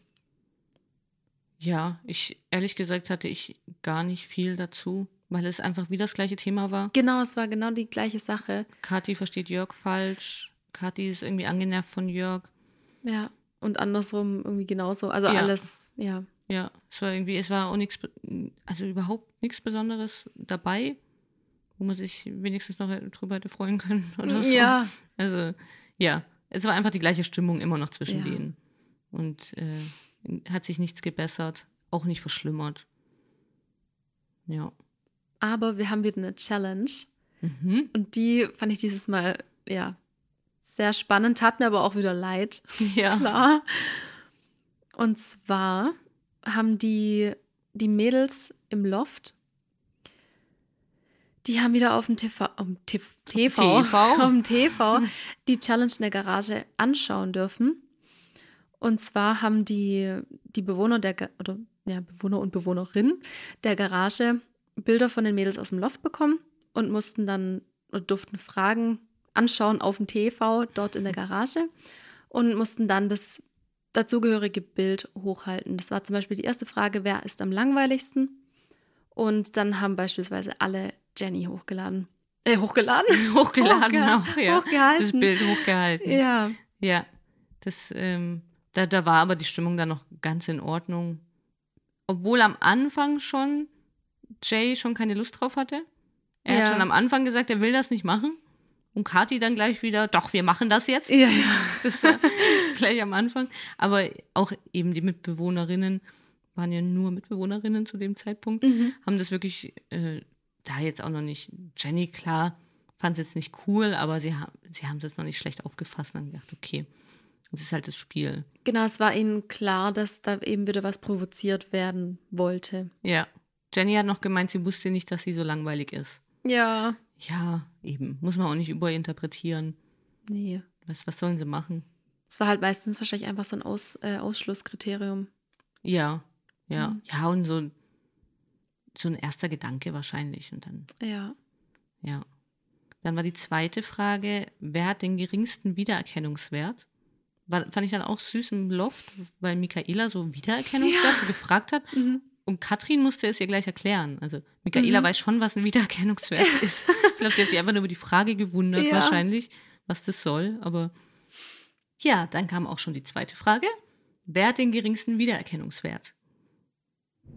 Ja, ich ehrlich gesagt hatte ich gar nicht viel dazu, weil es einfach wieder das gleiche Thema war. Genau, es war genau die gleiche Sache. Kathi versteht Jörg falsch. Kathi ist irgendwie angenervt von Jörg. Ja. Und andersrum irgendwie genauso. Also Ja. alles, ja. Ja, es war irgendwie, es war auch nichts, also überhaupt nichts Besonderes dabei, wo man sich wenigstens noch drüber hätte freuen können oder so. Ja. Also, ja, es war einfach die gleiche Stimmung immer noch zwischen Ja. denen. Und äh, hat sich nichts gebessert, auch nicht verschlimmert. Ja. Aber wir haben wieder eine Challenge. Mhm. Und die fand ich dieses Mal, ja, sehr spannend, tat mir aber auch wieder leid. Ja. Klar. Und zwar haben die, die Mädels im Loft, die haben wieder auf dem TV, auf dem TV, TV, TV. auf dem TV die Challenge in der Garage anschauen dürfen. Und zwar haben die, die Bewohner der, oder ja, Bewohner und Bewohnerinnen der Garage Bilder von den Mädels aus dem Loft bekommen und mussten dann oder durften Fragen anschauen auf dem TV dort in der Garage und mussten dann das dazugehörige Bild hochhalten. Das war zum Beispiel die erste Frage, wer ist am langweiligsten? Und dann haben beispielsweise alle Jenny hochgeladen. Äh, hochgeladen? Hochgeladen Hochge- auch, ja. Hochgehalten. Das Bild hochgehalten. Ja. Ja, das, ähm, da, da war aber die Stimmung dann noch ganz in Ordnung. Obwohl am Anfang schon Jay schon keine Lust drauf hatte. Er Ja. hat schon am Anfang gesagt, er will das nicht machen. Und Kathi dann gleich wieder, doch, wir machen das jetzt. Ja, ja. Das war gleich am Anfang. Aber auch eben die Mitbewohnerinnen waren ja nur Mitbewohnerinnen zu dem Zeitpunkt, Mhm. haben das wirklich äh, da jetzt auch noch nicht. Jenny, klar, fand es jetzt nicht cool, aber sie haben sie haben es jetzt noch nicht schlecht aufgefasst und haben gedacht, okay, das ist halt das Spiel. Genau, es war ihnen klar, dass da eben wieder was provoziert werden wollte. Ja. Jenny hat noch gemeint, sie wusste nicht, dass sie so langweilig ist. Ja. Ja, eben. Muss man auch nicht überinterpretieren. Nee. Was, was sollen sie machen? Es war halt meistens wahrscheinlich einfach so ein Aus, äh, Ausschlusskriterium. Ja, ja. Mhm. Ja, und so, so ein erster Gedanke wahrscheinlich. Und dann Ja. Ja. Dann war die zweite Frage, wer hat den geringsten Wiedererkennungswert? War, fand ich dann auch süß im Loft, weil Michaela so Wiedererkennungswert so gefragt hat. Mhm. Und Katrin musste es ihr gleich erklären. Also Michaela weiß schon, was ein Wiedererkennungswert ist. Ich glaube, sie hat sich einfach nur über die Frage gewundert Ja. wahrscheinlich, was das soll. Aber ja, dann kam auch schon die zweite Frage. Wer hat den geringsten Wiedererkennungswert?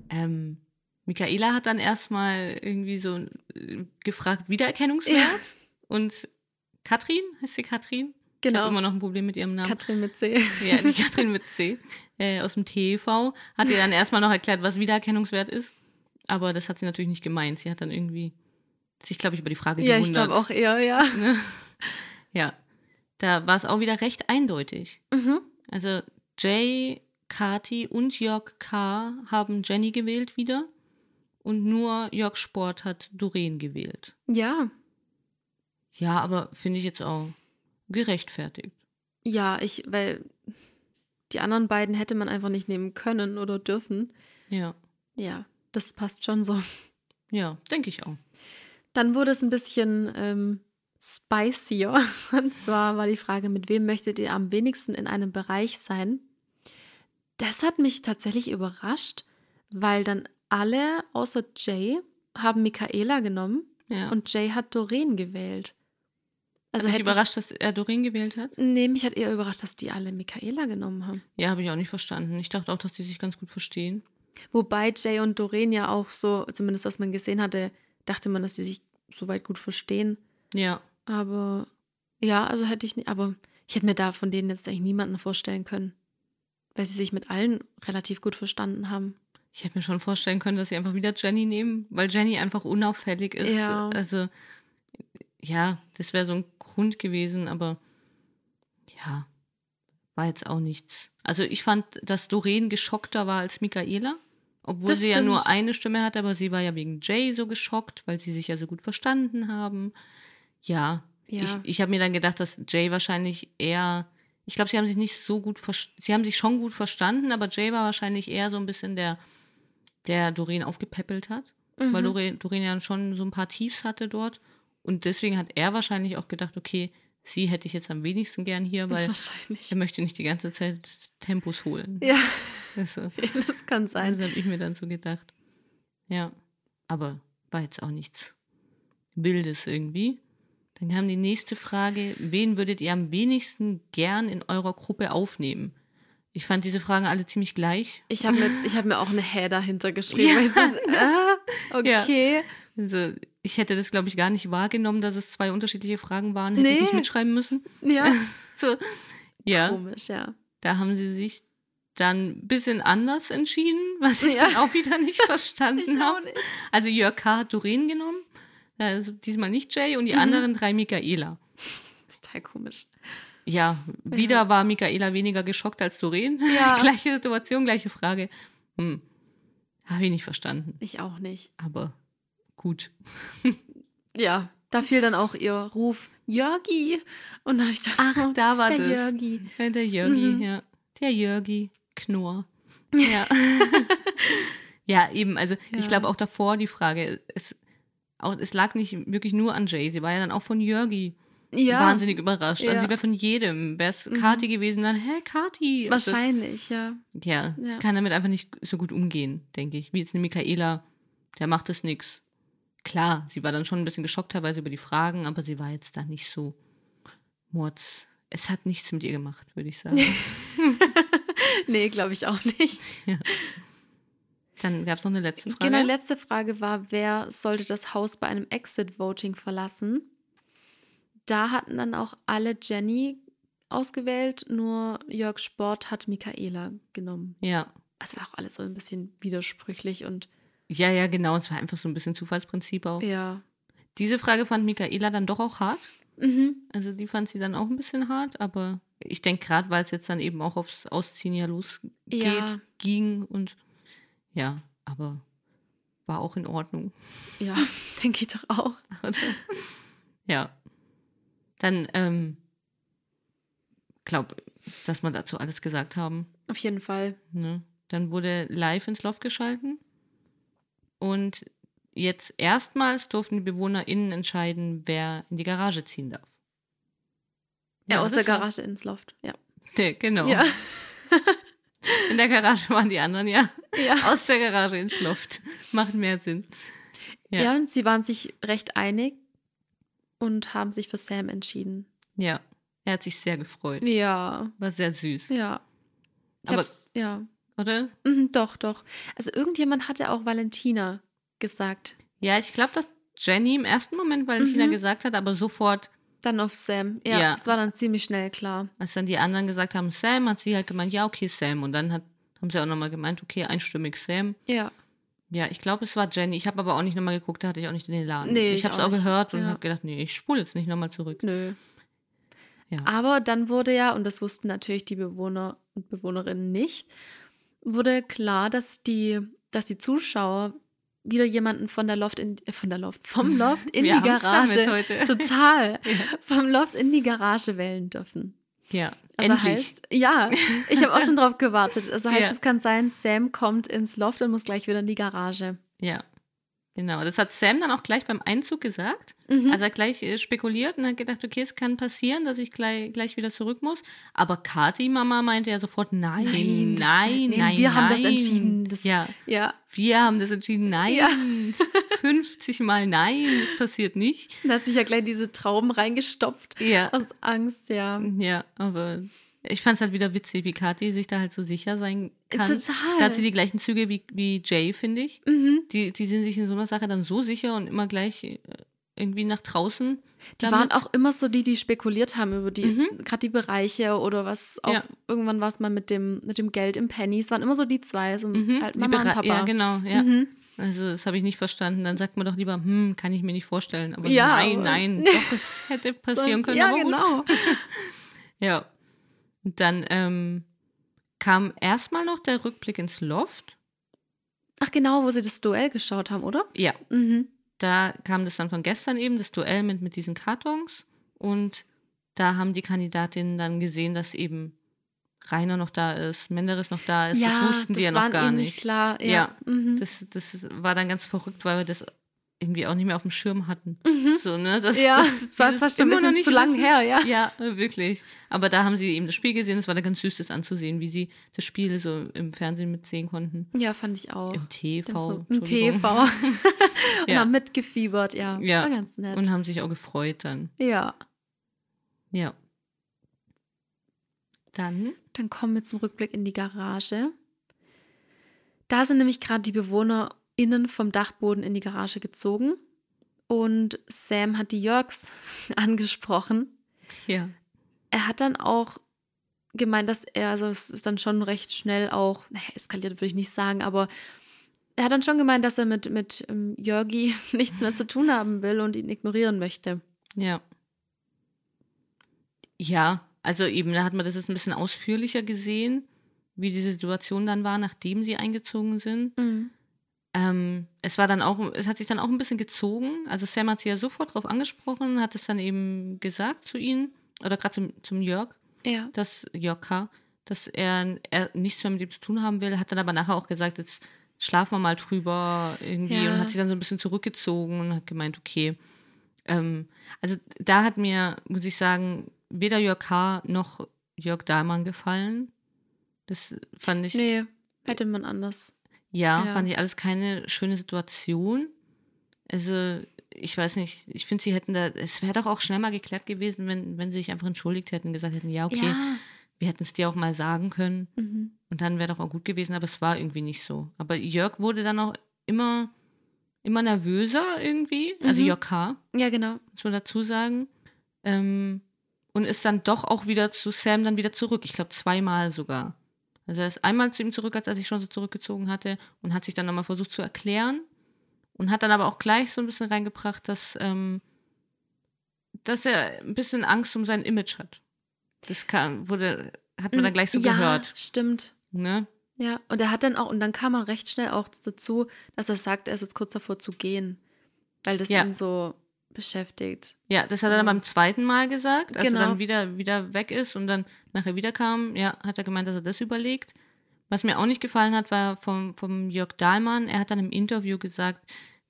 Ähm, Michaela hat dann erstmal irgendwie so äh, gefragt, Wiedererkennungswert. Und Katrin, heißt sie Katrin? Ich Genau. habe immer noch ein Problem mit ihrem Namen. Katrin mit C. Ja, die Katrin mit C äh, aus dem TV hat ihr dann erstmal noch erklärt, was Wiedererkennungswert ist. Aber das hat sie natürlich nicht gemeint. Sie hat dann irgendwie sich, glaube ich, über die Frage Ja, ich gewundert. glaube auch eher, ja. Ja, da war es auch wieder recht eindeutig. Mhm. Also Jay, Kati und Jörg K. haben Jenny gewählt wieder. Und nur Jörg Sport hat Doreen gewählt. Ja. Ja, aber finde ich jetzt auch gerechtfertigt. Ja, ich, weil die anderen beiden hätte man einfach nicht nehmen können oder dürfen. Ja. Ja. das passt schon so. Ja, denke ich auch. Dann wurde es ein bisschen ähm, spicier. Und zwar war die Frage, mit wem möchtet ihr am wenigsten in einem Bereich sein? Das hat mich tatsächlich überrascht, weil dann alle außer Jay haben Michaela genommen Ja. und Jay hat Doreen gewählt. Also hat dich überrascht, dass er Doreen gewählt hat? Ich, nee, mich hat eher überrascht, dass die alle Michaela genommen haben. Ja, habe ich auch nicht verstanden. Ich dachte auch, dass die sich ganz gut verstehen. Wobei Jay und Doreen ja auch so, zumindest was man gesehen hatte, dachte man, dass sie sich soweit gut verstehen. Ja. Aber ja, also hätte ich nicht, aber ich hätte mir da von denen jetzt eigentlich niemanden vorstellen können. Weil sie sich mit allen relativ gut verstanden haben. Ich hätte mir schon vorstellen können, dass sie einfach wieder Jenny nehmen, weil Jenny einfach unauffällig ist. Ja. Also, ja, das wäre so ein Grund gewesen, aber ja, war jetzt auch nichts. Also ich fand, dass Doreen geschockter war als Michaela, obwohl Das sie ja stimmt. nur eine Stimme hatte, aber sie war ja wegen Jay so geschockt, weil sie sich ja so gut verstanden haben. Ja, Ja. ich, ich habe mir dann gedacht, dass Jay wahrscheinlich eher, ich glaube, sie haben sich nicht so gut, sie haben sich schon gut verstanden, aber Jay war wahrscheinlich eher so ein bisschen der, der Doreen aufgepäppelt hat, Mhm. weil Doreen, Doreen ja schon so ein paar Tiefs hatte dort. Und deswegen hat er wahrscheinlich auch gedacht, okay, sie hätte ich jetzt am wenigsten gern hier, weil er möchte nicht die ganze Zeit Tempos holen. Ja, Also, das kann sein. das habe ich mir dann so gedacht. Ja, aber war jetzt auch nichts Wildes irgendwie. Dann kam die nächste Frage, wen würdet ihr am wenigsten gern in eurer Gruppe aufnehmen? Ich fand diese Fragen alle ziemlich gleich. Ich habe mir, ich hab mir auch eine Hä dahinter geschrieben. weil Ich so, ah, okay. Also ich hätte das, glaube ich, gar nicht wahrgenommen, dass es zwei unterschiedliche Fragen waren. Hätte ich Nee. nicht mitschreiben müssen. Ja. So, ja, Komisch, ja. da haben sie sich dann ein bisschen anders entschieden, was ich Ja. dann auch wieder nicht verstanden Ich habe. Also Jörg K. hat Doreen genommen, also diesmal nicht Jay und die Mhm. anderen drei Michaela. Total komisch. Ja, wieder war Michaela weniger geschockt als Doreen. Ja. gleiche Situation, gleiche Frage. Hm. Habe ich nicht verstanden, Ich auch nicht. aber gut. Ja, da fiel dann auch ihr Ruf Jörgi. Und dann habe ich gedacht, Ach, oh, da war der das. Jörgi. Ja, der Jörgi, Mhm. ja. Der Jörgi, Knorr. Ja. ja, eben, also Ja. ich glaube auch davor die Frage, es, auch, es lag nicht wirklich nur an Jay, sie war ja dann auch von Jörgi Ja, wahnsinnig überrascht. Also Ja. Mhm. sie wäre von jedem. Wäre es Kati gewesen, dann, hä, Kati? Also, wahrscheinlich, ja. ja, Ja. sie kann damit einfach nicht so gut umgehen, denke ich. Wie jetzt eine Michaela, der macht das nix. Klar, sie war dann schon ein bisschen geschockt teilweise über die Fragen, aber sie war jetzt da nicht so Mords. Es hat nichts mit ihr gemacht, würde ich sagen. Nee, glaube ich auch nicht. Dann gab es noch eine letzte Frage. Genau, letzte Frage war, wer sollte das Haus bei einem Exit-Voting verlassen? Da hatten dann auch alle Jenny ausgewählt, nur Jörg Sport hat Michaela genommen. ja. Es war auch alles so ein bisschen widersprüchlich und ja, ja, genau. Es war einfach so ein bisschen Zufallsprinzip auch. ja. Diese Frage fand Michaela dann doch auch hart. Mhm. Also die fand sie dann auch ein bisschen hart, aber ich denke gerade, weil es jetzt dann eben auch aufs Ausziehen ja losgeht, Ja. ging und ja, aber war auch in Ordnung. Ja, denke ich doch auch. Ja. Dann, ähm, glaube, dass wir dazu alles gesagt haben. Auf jeden Fall. Ne? Dann wurde live ins Loft geschalten. Und jetzt erstmals durften die BewohnerInnen entscheiden, wer in die Garage ziehen darf. Ja, aus der das war- Garage ins Loft. Ja. Nee, genau. Ja. In der Garage waren die anderen, ja. Ja. Aus der Garage ins Loft. Macht mehr Sinn. Ja. ja, und sie waren sich recht einig und haben sich für Sam entschieden. Ja. Er hat sich sehr gefreut. Ja, War sehr süß. ja. Ich Aber- ja. Oder? Mhm, doch, doch. Also irgendjemand hatte auch Valentina gesagt. Ja, ich glaube, dass Jenny im ersten Moment Valentina Mhm. gesagt hat, aber sofort, Dann auf Sam. Ja, Ja. es war dann ziemlich schnell klar. als dann die anderen gesagt haben, Sam, hat sie halt gemeint, ja, okay, Sam. Und dann hat, haben sie auch nochmal gemeint, okay, einstimmig Sam. Ja. Ja, ich glaube, es war Jenny. Ich habe aber auch nicht nochmal geguckt, da hatte ich auch nicht den Elan. Nee, ich ich habe es auch auch gehört und Ja. habe gedacht, nee, ich spule jetzt nicht nochmal zurück. Nö. Ja. Aber dann wurde ja, und das wussten natürlich die Bewohner und Bewohnerinnen nicht, wurde klar, dass die, dass die Zuschauer wieder jemanden von der Loft in äh, von der Loft vom Loft in die Garage total vom Loft in die Garage wählen dürfen. Ja, Also endlich. heißt, ja, ich habe auch schon drauf gewartet. Also heißt, Ja. es kann sein, Sam kommt ins Loft und muss gleich wieder in die Garage. Ja, genau. Das hat Sam dann auch gleich beim Einzug gesagt. Mhm. Also er hat gleich äh, spekuliert und hat gedacht, okay, es kann passieren, dass ich gleich, gleich wieder zurück muss. Aber Kati Mama meinte ja sofort, nein, nein, nein, nein. wir haben das nein. entschieden. Das, ja, ja. wir haben das entschieden, nein. Ja. 50 Mal nein, das passiert nicht. Da hat sich ja gleich diese Trauben reingestopft. Ja. Aus Angst, ja. Ja, aber ich fand es halt wieder witzig, wie Kathi sich da halt so sicher sein kann. Total. Da hat sie die gleichen Züge wie, wie Jay, finde ich. Die, die sind sich in so einer Sache dann so sicher und immer gleich äh, irgendwie nach draußen. Die waren auch immer so die, die spekuliert haben über die, gerade die Bereiche oder was auch Mhm. Ja. irgendwann war es mal mit dem, mit dem Geld im Penny. Es waren immer so die zwei, so halt die Mama und Papa. Ja, genau, ja. Mhm. Also, das habe ich nicht verstanden. Dann sagt man doch lieber, hm, kann ich mir nicht vorstellen. Aber Ja, nein, nein, doch, es hätte So, passieren können. Ja, aber gut. genau. Ja. Und dann ähm, kam erstmal noch der Rückblick ins Loft. Ach genau, wo sie das Duell geschaut haben, oder? Ja, Mhm. da kam das dann von gestern eben, das Duell mit, mit diesen Kartons. Und da haben die Kandidatinnen dann gesehen, dass eben Rainer noch da ist, Menderes noch da ist. das wussten die ja noch gar ihnen nicht. klar. Ja. Ja, Mhm. das, das war dann ganz verrückt, weil wir das irgendwie auch nicht mehr auf dem Schirm hatten. So, ne? das, Mhm. ja, das, das war schon immer noch nicht zu lang wissen. her, ja. Ja, wirklich. Aber da haben sie eben das Spiel gesehen. Es war da ganz süß, das anzusehen, wie sie das Spiel so im Fernsehen mitsehen konnten. Ja, fand ich auch. Im TV. so, Im. TV. und Ja. haben mitgefiebert, ja. Ja. War ganz nett. Und haben sich auch gefreut dann. ja. Ja. Dann, Dann kommen wir zum Rückblick in die Garage. Da sind nämlich gerade die BewohnerInnen vom Dachboden in die Garage gezogen. Und Sam hat die Jörgs angesprochen. ja. Er hat dann auch gemeint, dass er, also es ist dann schon recht schnell auch, naja, eskaliert würde ich nicht sagen, aber er hat dann schon gemeint, dass er mit, mit ähm, Jörgi nichts mehr zu tun haben will und ihn ignorieren möchte. Ja. Ja, also eben, da hat man das jetzt ein bisschen ausführlicher gesehen, wie diese Situation dann war, nachdem sie eingezogen sind. Ähm, es war dann auch, es hat sich dann auch ein bisschen gezogen. Also Sam hat sie ja sofort drauf angesprochen, hat es dann eben gesagt zu ihnen, oder gerade zum, zum Jörg, Ja. dass Jörg K., dass er, er nichts mehr mit ihm zu tun haben will, hat dann aber nachher auch gesagt, jetzt schlafen wir mal drüber irgendwie Ja. und hat sich dann so ein bisschen zurückgezogen und hat gemeint, okay. Ähm, also da hat mir, muss ich sagen, weder Jörg K. noch Jörg Dahlmann gefallen. Das fand ich, Nee, hätte man anders. Ja, Ja. fand ich alles keine schöne Situation. Also, ich weiß nicht, ich finde, sie hätten da, es wäre doch auch schnell mal geklärt gewesen, wenn, wenn sie sich einfach entschuldigt hätten, gesagt hätten, ja, okay, Ja. wir hätten es dir auch mal sagen können. Mhm. Und dann wäre doch auch gut gewesen, aber es war irgendwie nicht so. Aber Jörg wurde dann auch immer, immer nervöser irgendwie, also Mhm. Jörg K., Ja, genau. muss man dazu sagen. Ähm, und ist dann doch auch wieder zu Sam dann wieder zurück. Ich glaube zweimal sogar. Also er ist einmal zu ihm zurück, als er sich schon so zurückgezogen hatte und hat sich dann nochmal versucht zu erklären und hat dann aber auch gleich so ein bisschen reingebracht, dass, ähm, dass er ein bisschen Angst um sein Image hat. Das kam, wurde, hat man dann gleich so ja, gehört. stimmt. Ne? Ja, und er hat dann auch, und dann kam er recht schnell auch dazu, dass er sagt, er ist jetzt kurz davor zu gehen. Weil das Ja. ihn so beschäftigt. Ja, das hat er dann beim zweiten Mal gesagt, als Genau. er dann wieder, wieder weg ist und dann nachher wiederkam, ja, hat er gemeint, dass er das überlegt. Was mir auch nicht gefallen hat, war vom, vom Jörg Dahlmann. Er hat dann im Interview gesagt,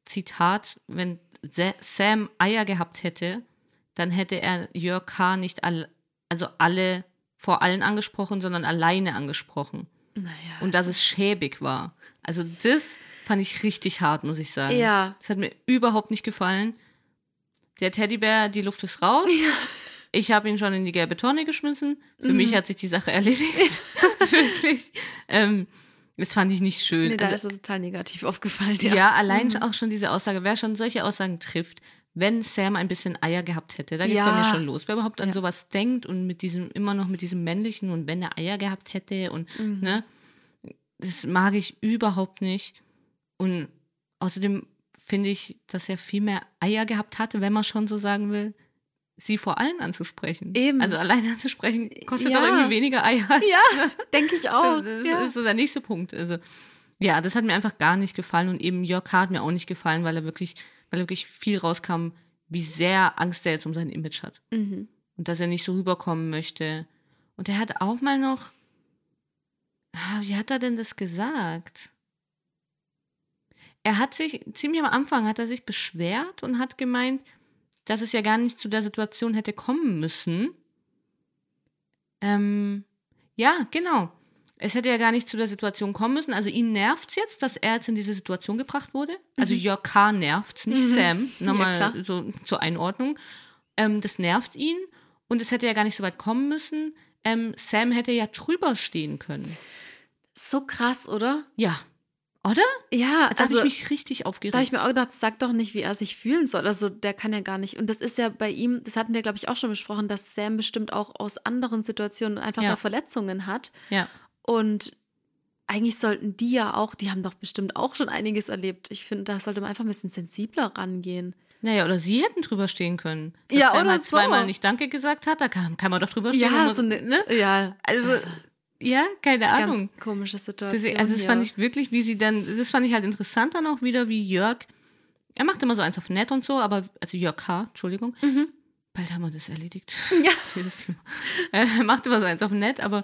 Zitat, wenn Sa- Sam Eier gehabt hätte, dann hätte er Jörg K. nicht all, also alle vor allen angesprochen, sondern alleine angesprochen. Naja. Und dass es schäbig war. Also das fand ich richtig hart, muss ich sagen. Ja. Das hat mir überhaupt nicht gefallen. Der Teddybär, die Luft ist raus. Ich habe ihn schon in die gelbe Tonne geschmissen. Für Mhm. mich hat sich die Sache erledigt. Wirklich. Ähm, das fand ich nicht schön. Nee, da also, ist er total negativ aufgefallen. ja, Ja. allein Mhm. auch schon diese Aussage, wer schon solche Aussagen trifft, wenn Sam ein bisschen Eier gehabt hätte, da geht's bei Ja. mir schon los. Wer überhaupt an Ja. sowas denkt und mit diesem, immer noch mit diesem männlichen und wenn er Eier gehabt hätte und, Mhm. ne, das mag ich überhaupt nicht. Und außerdem finde ich, dass er viel mehr Eier gehabt hatte, wenn man schon so sagen will, sie vor allen anzusprechen. Eben. Also allein anzusprechen kostet Ja. doch irgendwie weniger Eier. Ja, denke ich auch. Das ja. ist so der nächste Punkt. Also, ja, das hat mir einfach gar nicht gefallen und eben Jörg K. hat mir auch nicht gefallen, weil er wirklich, weil wirklich viel rauskam, wie sehr Angst er jetzt um sein Image hat. Mhm. Und dass er nicht so rüberkommen möchte. Und er hat auch mal noch, ah, wie hat er denn das gesagt? Er hat sich, ziemlich am Anfang hat er sich beschwert und hat gemeint, dass es ja gar nicht zu der Situation hätte kommen müssen. Ähm, ja, genau. Es hätte ja gar nicht zu der Situation kommen müssen. Also ihn nervt es jetzt, dass er jetzt in diese Situation gebracht wurde. Also Mhm. Jörg K. nervt nicht Sam. Nochmal klar. so zur Einordnung. Ähm, das nervt ihn und es hätte ja gar nicht so weit kommen müssen. Ähm, Sam hätte ja drüber stehen können. So krass, oder? Ja. Oder? Ja, Da also habe ich mich richtig aufgeregt. da habe ich mir auch gedacht, sag doch nicht, wie er sich fühlen soll. Also der kann ja gar nicht. Und das ist ja bei ihm, das hatten wir, glaube ich, auch schon besprochen, dass Sam bestimmt auch aus anderen Situationen einfach Ja. da Verletzungen hat. ja. Und eigentlich sollten die ja auch, die haben doch bestimmt auch schon einiges erlebt. Ich finde, da sollte man einfach ein bisschen sensibler rangehen. Naja, oder sie hätten drüber stehen können. Dass Ja, Sam oder halt so. zweimal nicht Danke gesagt hat, da kann, kann man doch drüber stehen. Ja, so eine, ne? ja, Also, ja, keine Ahnung. ganz komische Situation. also das fand ich wirklich, wie sie dann, das fand ich halt interessant dann auch wieder, wie Jörg, er macht immer so eins auf nett und so, aber, also Jörg K., Entschuldigung, bald haben wir das erledigt. Mhm. Ja. Dieses Thema. Er macht immer so eins auf nett, aber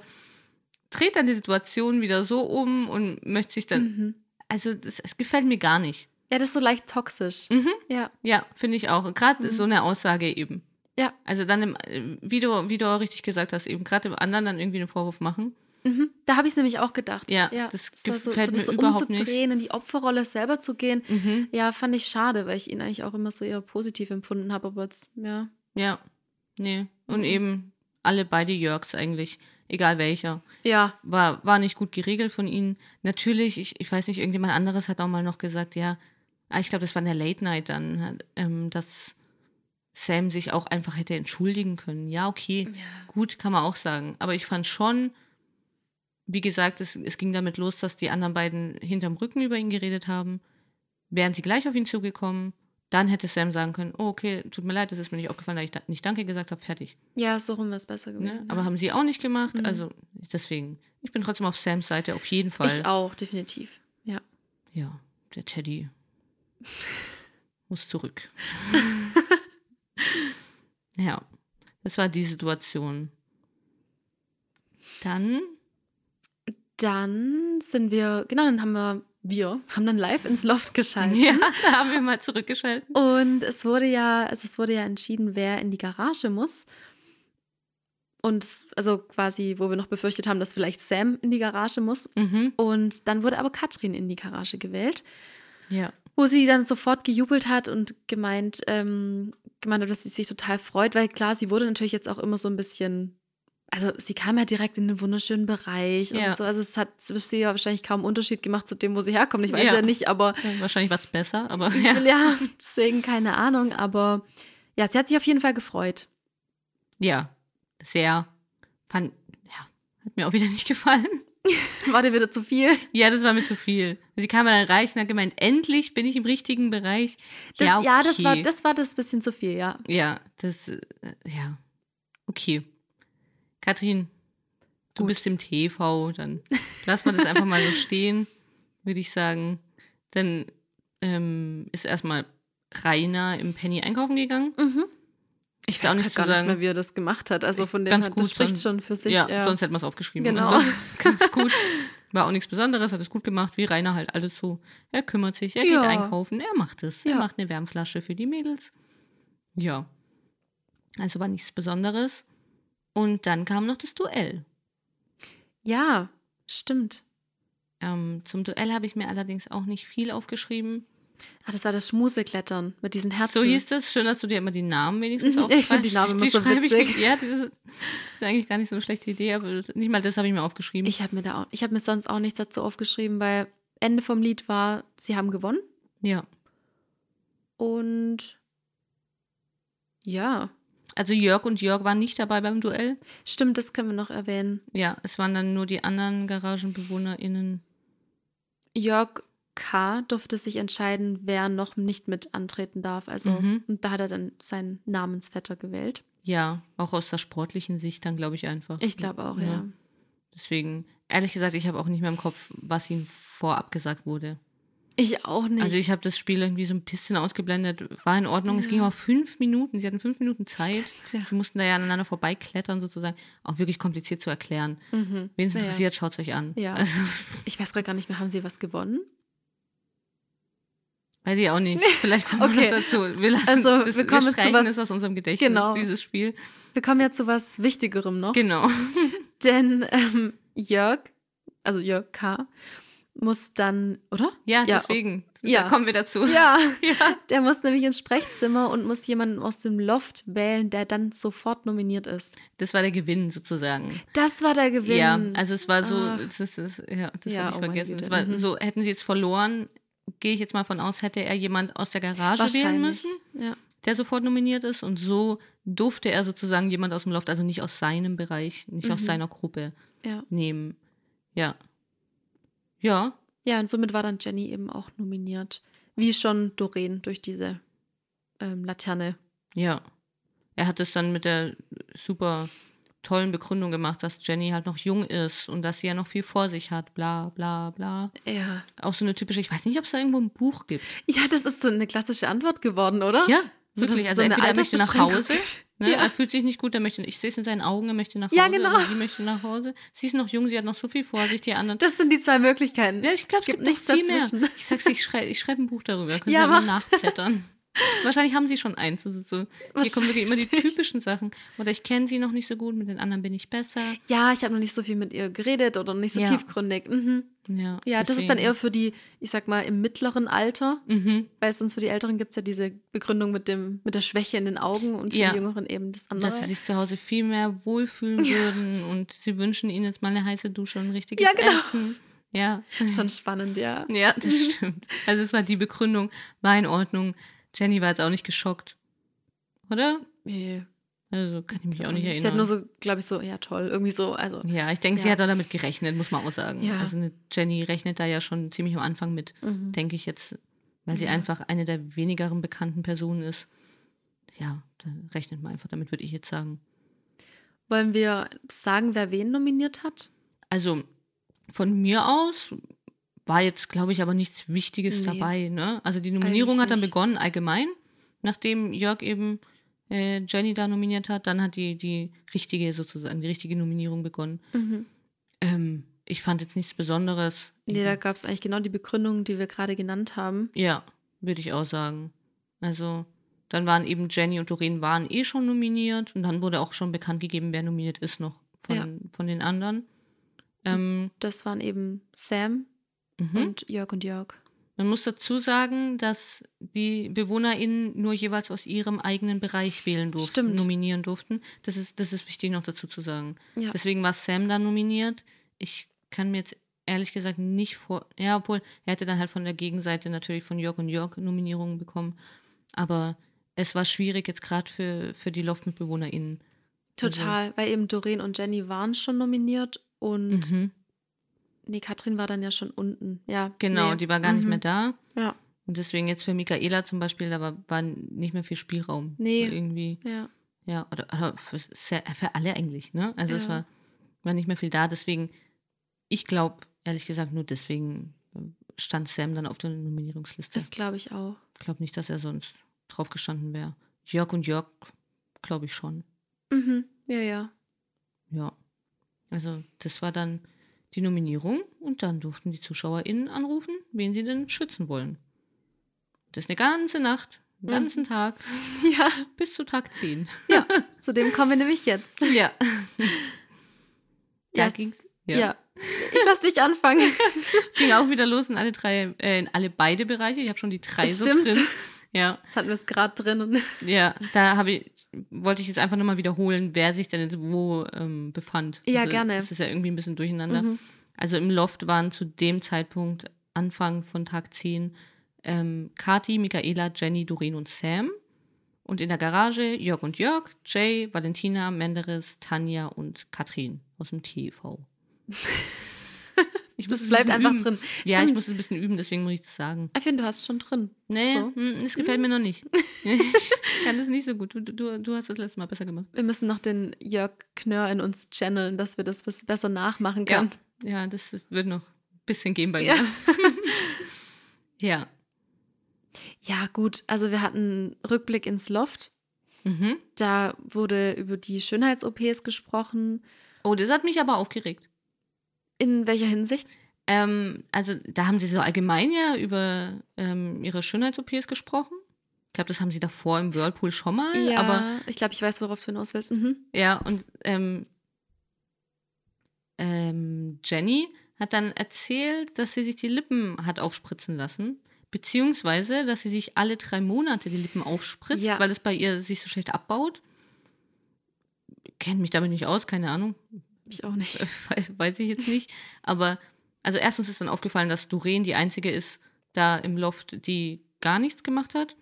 dreht dann die Situation wieder so um und möchte sich dann, Mhm. also das, es gefällt mir gar nicht. Ja, das ist so leicht toxisch. Mhm. Ja, Ja, finde ich auch. Gerade so eine Aussage eben. ja. Also dann, im, äh, wie, du, wie du auch richtig gesagt hast, eben gerade dem anderen dann irgendwie einen Vorwurf machen. Da habe ich es nämlich auch gedacht. Ja, das so, so, gefällt so mir das überhaupt nicht. Mhm. umzudrehen, in die Opferrolle selber zu gehen. Ja, fand ich schade, weil ich ihn eigentlich auch immer so eher positiv empfunden habe. Aber jetzt, ja. Ja, nee. Und Mhm. eben alle beide Jörgs eigentlich, egal welcher. Ja, War, war nicht gut geregelt von ihnen. Natürlich, ich, ich weiß nicht, irgendjemand anderes hat auch mal noch gesagt, ja, ah, ich glaube, das war in der Late Night dann, hat, ähm, dass Sam sich auch einfach hätte entschuldigen können. Ja, okay, gut, kann man auch sagen. Aber ich fand schon, wie gesagt, es, es ging damit los, dass die anderen beiden hinterm Rücken über ihn geredet haben. Wären sie gleich auf ihn zugekommen, dann hätte Sam sagen können, oh, okay, tut mir leid, das ist mir nicht aufgefallen, dass ich da nicht Danke gesagt habe, fertig. ja, so rum wäre es besser Ne? gewesen. Aber haben sie auch nicht gemacht, also deswegen, ich bin trotzdem auf Sams Seite, auf jeden Fall. ich auch, definitiv. Ja. Ja, der Teddy muss zurück. ja, das war die Situation. Dann, Dann sind wir, genau, dann haben wir, wir haben dann live ins Loft geschaltet. ja, da haben wir mal zurückgeschaltet. Und es wurde ja, also es wurde ja entschieden, wer in die Garage muss. Und also quasi, wo wir noch befürchtet haben, dass vielleicht Sam in die Garage muss. Mhm. Und dann wurde aber Katrin in die Garage gewählt, Ja. wo sie dann sofort gejubelt hat und gemeint, ähm, gemeint hat, dass sie sich total freut, weil klar, sie wurde natürlich jetzt auch immer so ein bisschen, also sie kam ja direkt in einen wunderschönen Bereich Ja. und so. Also es hat es ja wahrscheinlich kaum Unterschied gemacht zu dem, wo sie herkommt. Ich weiß Ja. ja, nicht, aber Ja, Wahrscheinlich was besser, aber ja. ja, deswegen keine Ahnung, aber ja, sie hat sich auf jeden Fall gefreut. Ja, sehr. Fand, ja, hat mir auch wieder nicht gefallen. War dir wieder zu viel? Ja, das war mir zu viel. Sie kam dann rein und hat gemeint, endlich bin ich im richtigen Bereich. Das, ja, ja, okay. das war das war das bisschen zu viel, ja. Ja, das, äh, ja. Okay. Katrin, du Gut. bist im TV, dann lass mal das einfach mal so stehen, würde ich sagen. Dann ähm, ist erstmal Rainer im Penny einkaufen gegangen. Ich auch weiß nicht grad zu gar sagen. nicht mehr, wie er das gemacht hat. Also von dem Ganz her, gut, das spricht schon für sich. ja, ja. sonst hätten wir es aufgeschrieben. Genau. Also, ganz gut. War auch nichts Besonderes, hat es gut gemacht, wie Rainer halt alles so. Er kümmert sich, er geht Ja. einkaufen, er macht es. Er macht eine Wärmflasche für die Mädels. Ja. Also war nichts Besonderes. Und dann kam noch das Duell. ja, stimmt. Ähm, zum Duell habe ich mir allerdings auch nicht viel aufgeschrieben. Ah, das war das Schmuseklettern mit diesen Herzen. So hieß es. Schön, dass du dir immer die Namen wenigstens Mhm, ich aufschreibst. find die Namen immer so schreibe ich witzig. nicht. Ja, das ist eigentlich gar nicht so eine schlechte Idee, aber nicht mal das habe ich mir aufgeschrieben. Ich habe mir da auch, ich habe mir sonst auch nichts dazu aufgeschrieben, weil Ende vom Lied war, sie haben gewonnen ja. und ja, Also Jörg und Jörg waren nicht dabei beim Duell. stimmt, das können wir noch erwähnen. Ja, es waren dann nur die anderen GaragenbewohnerInnen. Jörg K. durfte sich entscheiden, wer noch nicht mit antreten darf. Also, Mhm. und da hat er dann seinen Namensvetter gewählt. Ja, auch aus der sportlichen Sicht dann, glaube ich, einfach. Ich glaube auch, ja. Deswegen, ehrlich gesagt, ich habe auch nicht mehr im Kopf, was ihnen vorab gesagt wurde. Ich auch nicht. Also ich habe das Spiel irgendwie so ein bisschen ausgeblendet. War in Ordnung. Es ging auch fünf Minuten. Sie hatten fünf Minuten Zeit. Stimmt, ja. Sie mussten da ja aneinander vorbeiklettern sozusagen. Auch wirklich kompliziert zu erklären. Wen es Ja. interessiert, schaut es euch an. Ja. Also, ich weiß gerade gar nicht mehr, haben sie was gewonnen? weiß ich auch nicht. Vielleicht kommen Okay. wir noch dazu. Wir lassen Also, das, wir kommen jetzt zu was- aus unserem Gedächtnis, Genau. dieses Spiel. Wir kommen ja zu was Wichtigerem noch. Genau. Denn ähm, Jörg, also Jörg K., muss dann, oder? Ja, Ja, deswegen. ja. Da kommen wir dazu. Ja, Ja. der muss nämlich ins Sprechzimmer und muss jemanden aus dem Loft wählen, der dann sofort nominiert ist. Das war der Gewinn sozusagen. Das war der Gewinn. Ja, also es war so, Ach. das ist, das, ja, das Ja, habe ich oh vergessen. Es war Mhm. so, hätten sie jetzt verloren, gehe ich jetzt mal von aus, hätte er jemand aus der Garage wählen müssen, Ja. der sofort nominiert ist. Und so durfte er sozusagen jemand aus dem Loft, also nicht aus seinem Bereich, nicht aus seiner Gruppe ja. nehmen. Ja. Ja, Ja, und somit war dann Jenny eben auch nominiert. Wie schon Doreen durch diese ähm, Laterne. ja. Er hat es dann mit der super tollen Begründung gemacht, dass Jenny halt noch jung ist und dass sie ja noch viel vor sich hat, bla bla bla. Ja. Auch so eine typische, ich weiß nicht, ob es da irgendwo ein Buch gibt. Ja, das ist so eine klassische Antwort geworden, oder? Ja, wirklich. Also so entweder er möchte nach Hause. Ne? Ja. er fühlt sich nicht gut, er möchte, ich sehe es in seinen Augen, er möchte nach Hause, Ja, genau. aber sie möchte nach Hause. Sie ist noch jung, sie hat noch so viel vor sich, die anderen. Das sind die zwei Möglichkeiten. ja, ich glaube, es gibt gibt, noch nichts viel dazwischen. mehr. Ich sag's ich schreibe ich schreib ein Buch darüber, können Ja, Sie mal nachblättern. Wahrscheinlich haben sie schon eins. Ist so, hier kommen wirklich immer die typischen Sachen. Oder ich kenne sie noch nicht so gut, mit den anderen bin ich besser. Ja, ich habe noch nicht so viel mit ihr geredet oder nicht so Ja. tiefgründig. Mhm. Ja, Ja, das ist dann eher für die, ich sag mal, im mittleren Alter. Mhm. Weil sonst für die Älteren gibt es ja diese Begründung mit, dem, mit der Schwäche in den Augen und für Ja. die Jüngeren eben das andere. Dass sie sich zu Hause viel mehr wohlfühlen würden und sie wünschen ihnen jetzt mal eine heiße Dusche und ein richtiges Ja, genau. Essen. Ja. Schon spannend, ja. Ja, das stimmt. Also es war die Begründung, war in Ordnung. Jenny war jetzt auch nicht geschockt. Oder? Nee, Also kann ich mich auch nicht Sie hat erinnern. nur so, glaube ich, so, ja toll, irgendwie so, also. ja, ich denke, sie Ja. hat auch damit gerechnet, muss man auch sagen. Ja. Also eine Jenny rechnet da ja schon ziemlich am Anfang mit, Mhm. denke ich jetzt, weil sie einfach eine der wenigeren bekannten Personen ist. Ja, da rechnet man einfach damit, würde ich jetzt sagen. Wollen wir sagen, wer wen nominiert hat? Also von mir aus war jetzt, glaube ich, aber nichts Wichtiges Nee. dabei. Ne? Also die Nominierung Eigentlich hat dann nicht. begonnen allgemein, nachdem Jörg eben äh, Jenny da nominiert hat. Dann hat die, die richtige sozusagen, die richtige Nominierung begonnen. Ähm, ich fand jetzt nichts Besonderes. Nee, da gab es eigentlich genau die Begründung, die wir gerade genannt haben. Ja, würde ich auch sagen. Also dann waren eben Jenny und Doreen waren eh schon nominiert und dann wurde auch schon bekannt gegeben, wer nominiert ist noch von, Ja. von den anderen. Ähm, Das waren eben Sam mhm. und Jörg und Jörg. Man muss dazu sagen, dass die BewohnerInnen nur jeweils aus ihrem eigenen Bereich wählen durften, Stimmt. nominieren durften. Das ist, das ist wichtig noch dazu zu sagen. Ja. Deswegen war Sam da nominiert. Ich kann mir jetzt ehrlich gesagt nicht vor. Ja, obwohl, er hätte dann halt von der Gegenseite natürlich von Jörg und Jörg Nominierungen bekommen. Aber es war schwierig jetzt gerade für, für die LoftmitbewohnerInnen. Total, weil eben Doreen und Jenny waren schon nominiert und Mhm. Nee, Katrin war dann ja schon unten. Ja, Genau, nee. die war gar nicht Mhm. mehr da. Ja, Und deswegen jetzt für Michaela zum Beispiel, da war, war nicht mehr viel Spielraum. Nee. Irgendwie. ja. Ja, oder, oder für, für alle eigentlich, ne? Also es Ja. war, war nicht mehr viel da. Deswegen, ich glaube, ehrlich gesagt, nur deswegen stand Sam dann auf der Nominierungsliste. Das glaube ich auch. Ich glaube nicht, dass er sonst drauf gestanden wäre. Jörg und Jörg, glaube ich schon. Mhm. Ja, ja. Ja. Also, das war dann die Nominierung und dann durften die ZuschauerInnen anrufen, wen sie denn schützen wollen. Das ist eine ganze Nacht, einen ganzen Tag, Ja, bis zu Tag 10. ja. zu dem kommen wir nämlich jetzt. Ja. Da Yes. ging's. Ja. Ja. Ich lass dich anfangen. Ging auch wieder los in alle drei, äh, in alle beide Bereiche. Ich habe schon die drei so Stimmt. drin. Ja, Jetzt hatten wir es gerade drin. Und ja, da habe ich, wollte ich jetzt einfach nochmal wiederholen, wer sich denn jetzt wo ähm, befand. Ja, also, gerne. Das ist ja irgendwie ein bisschen durcheinander. Mhm. Also im Loft waren zu dem Zeitpunkt, Anfang von Tag 10, ähm, Kati, Michaela, Jenny, Doreen und Sam. Und in der Garage Jörg und Jörg, Jay, Valentina, Menderes, Tanja und Katrin aus dem TV. Ich muss es ein bleibt bisschen einfach üben. drin. Ja, Stimmt. ich muss es ein bisschen üben, deswegen muss ich das sagen. ich finde, du hast schon drin. Nee, So. hm, das gefällt mir noch nicht. ich kann das nicht so gut. Du, du, du hast das letzte Mal besser gemacht. Wir müssen noch den Jörg Knör in uns channeln, dass wir das besser nachmachen Ja, können. ja, das wird noch ein bisschen gehen bei Ja. mir. Ja. Ja, gut. Also wir hatten Rückblick ins Loft. Mhm. Da wurde über die Schönheits-OPs gesprochen. Oh, das hat mich aber aufgeregt. In welcher Hinsicht? Ähm, also da haben sie so allgemein ja über ähm, ihre Schönheits-OPs gesprochen. Ich glaube, das haben sie davor im Whirlpool schon mal. Ja, Aber ich glaube, ich weiß, worauf du hinaus willst. Mhm. ja, und ähm, ähm, Jenny hat dann erzählt, dass sie sich die Lippen hat aufspritzen lassen. Beziehungsweise, dass sie sich alle drei Monate die Lippen aufspritzt, Ja. weil es bei ihr sich so schlecht abbaut. Kennt mich damit nicht aus, keine Ahnung. Ich auch nicht. Weiß- weiß ich jetzt nicht. Aber also erstens ist dann aufgefallen, dass Doreen die einzige ist da im Loft, die gar nichts gemacht hat.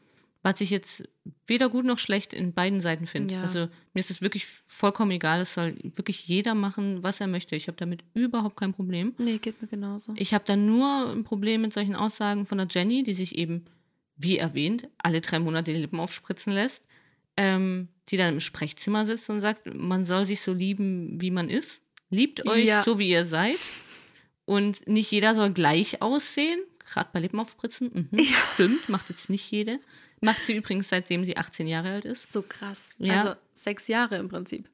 Was ich jetzt weder gut noch schlecht in beiden Seiten finde. Ja. Also mir ist es wirklich vollkommen egal. Es soll wirklich jeder machen, was er möchte. Ich habe damit überhaupt kein Problem. Nee, geht mir genauso. Ich habe dann nur ein Problem mit solchen Aussagen von der Jenny, die sich eben, wie erwähnt, alle drei Monate die Lippen aufspritzen lässt, ähm, die dann im Sprechzimmer sitzt und sagt, man soll sich so lieben, wie man ist. Liebt euch Ja. so, wie ihr seid. Und nicht jeder soll gleich aussehen. Gerade bei Lippen aufspritzen. Mhm. Stimmt, macht jetzt nicht jede. Macht sie übrigens, seitdem sie 18 Jahre alt ist. So krass. Ja. Also sechs Jahre im Prinzip.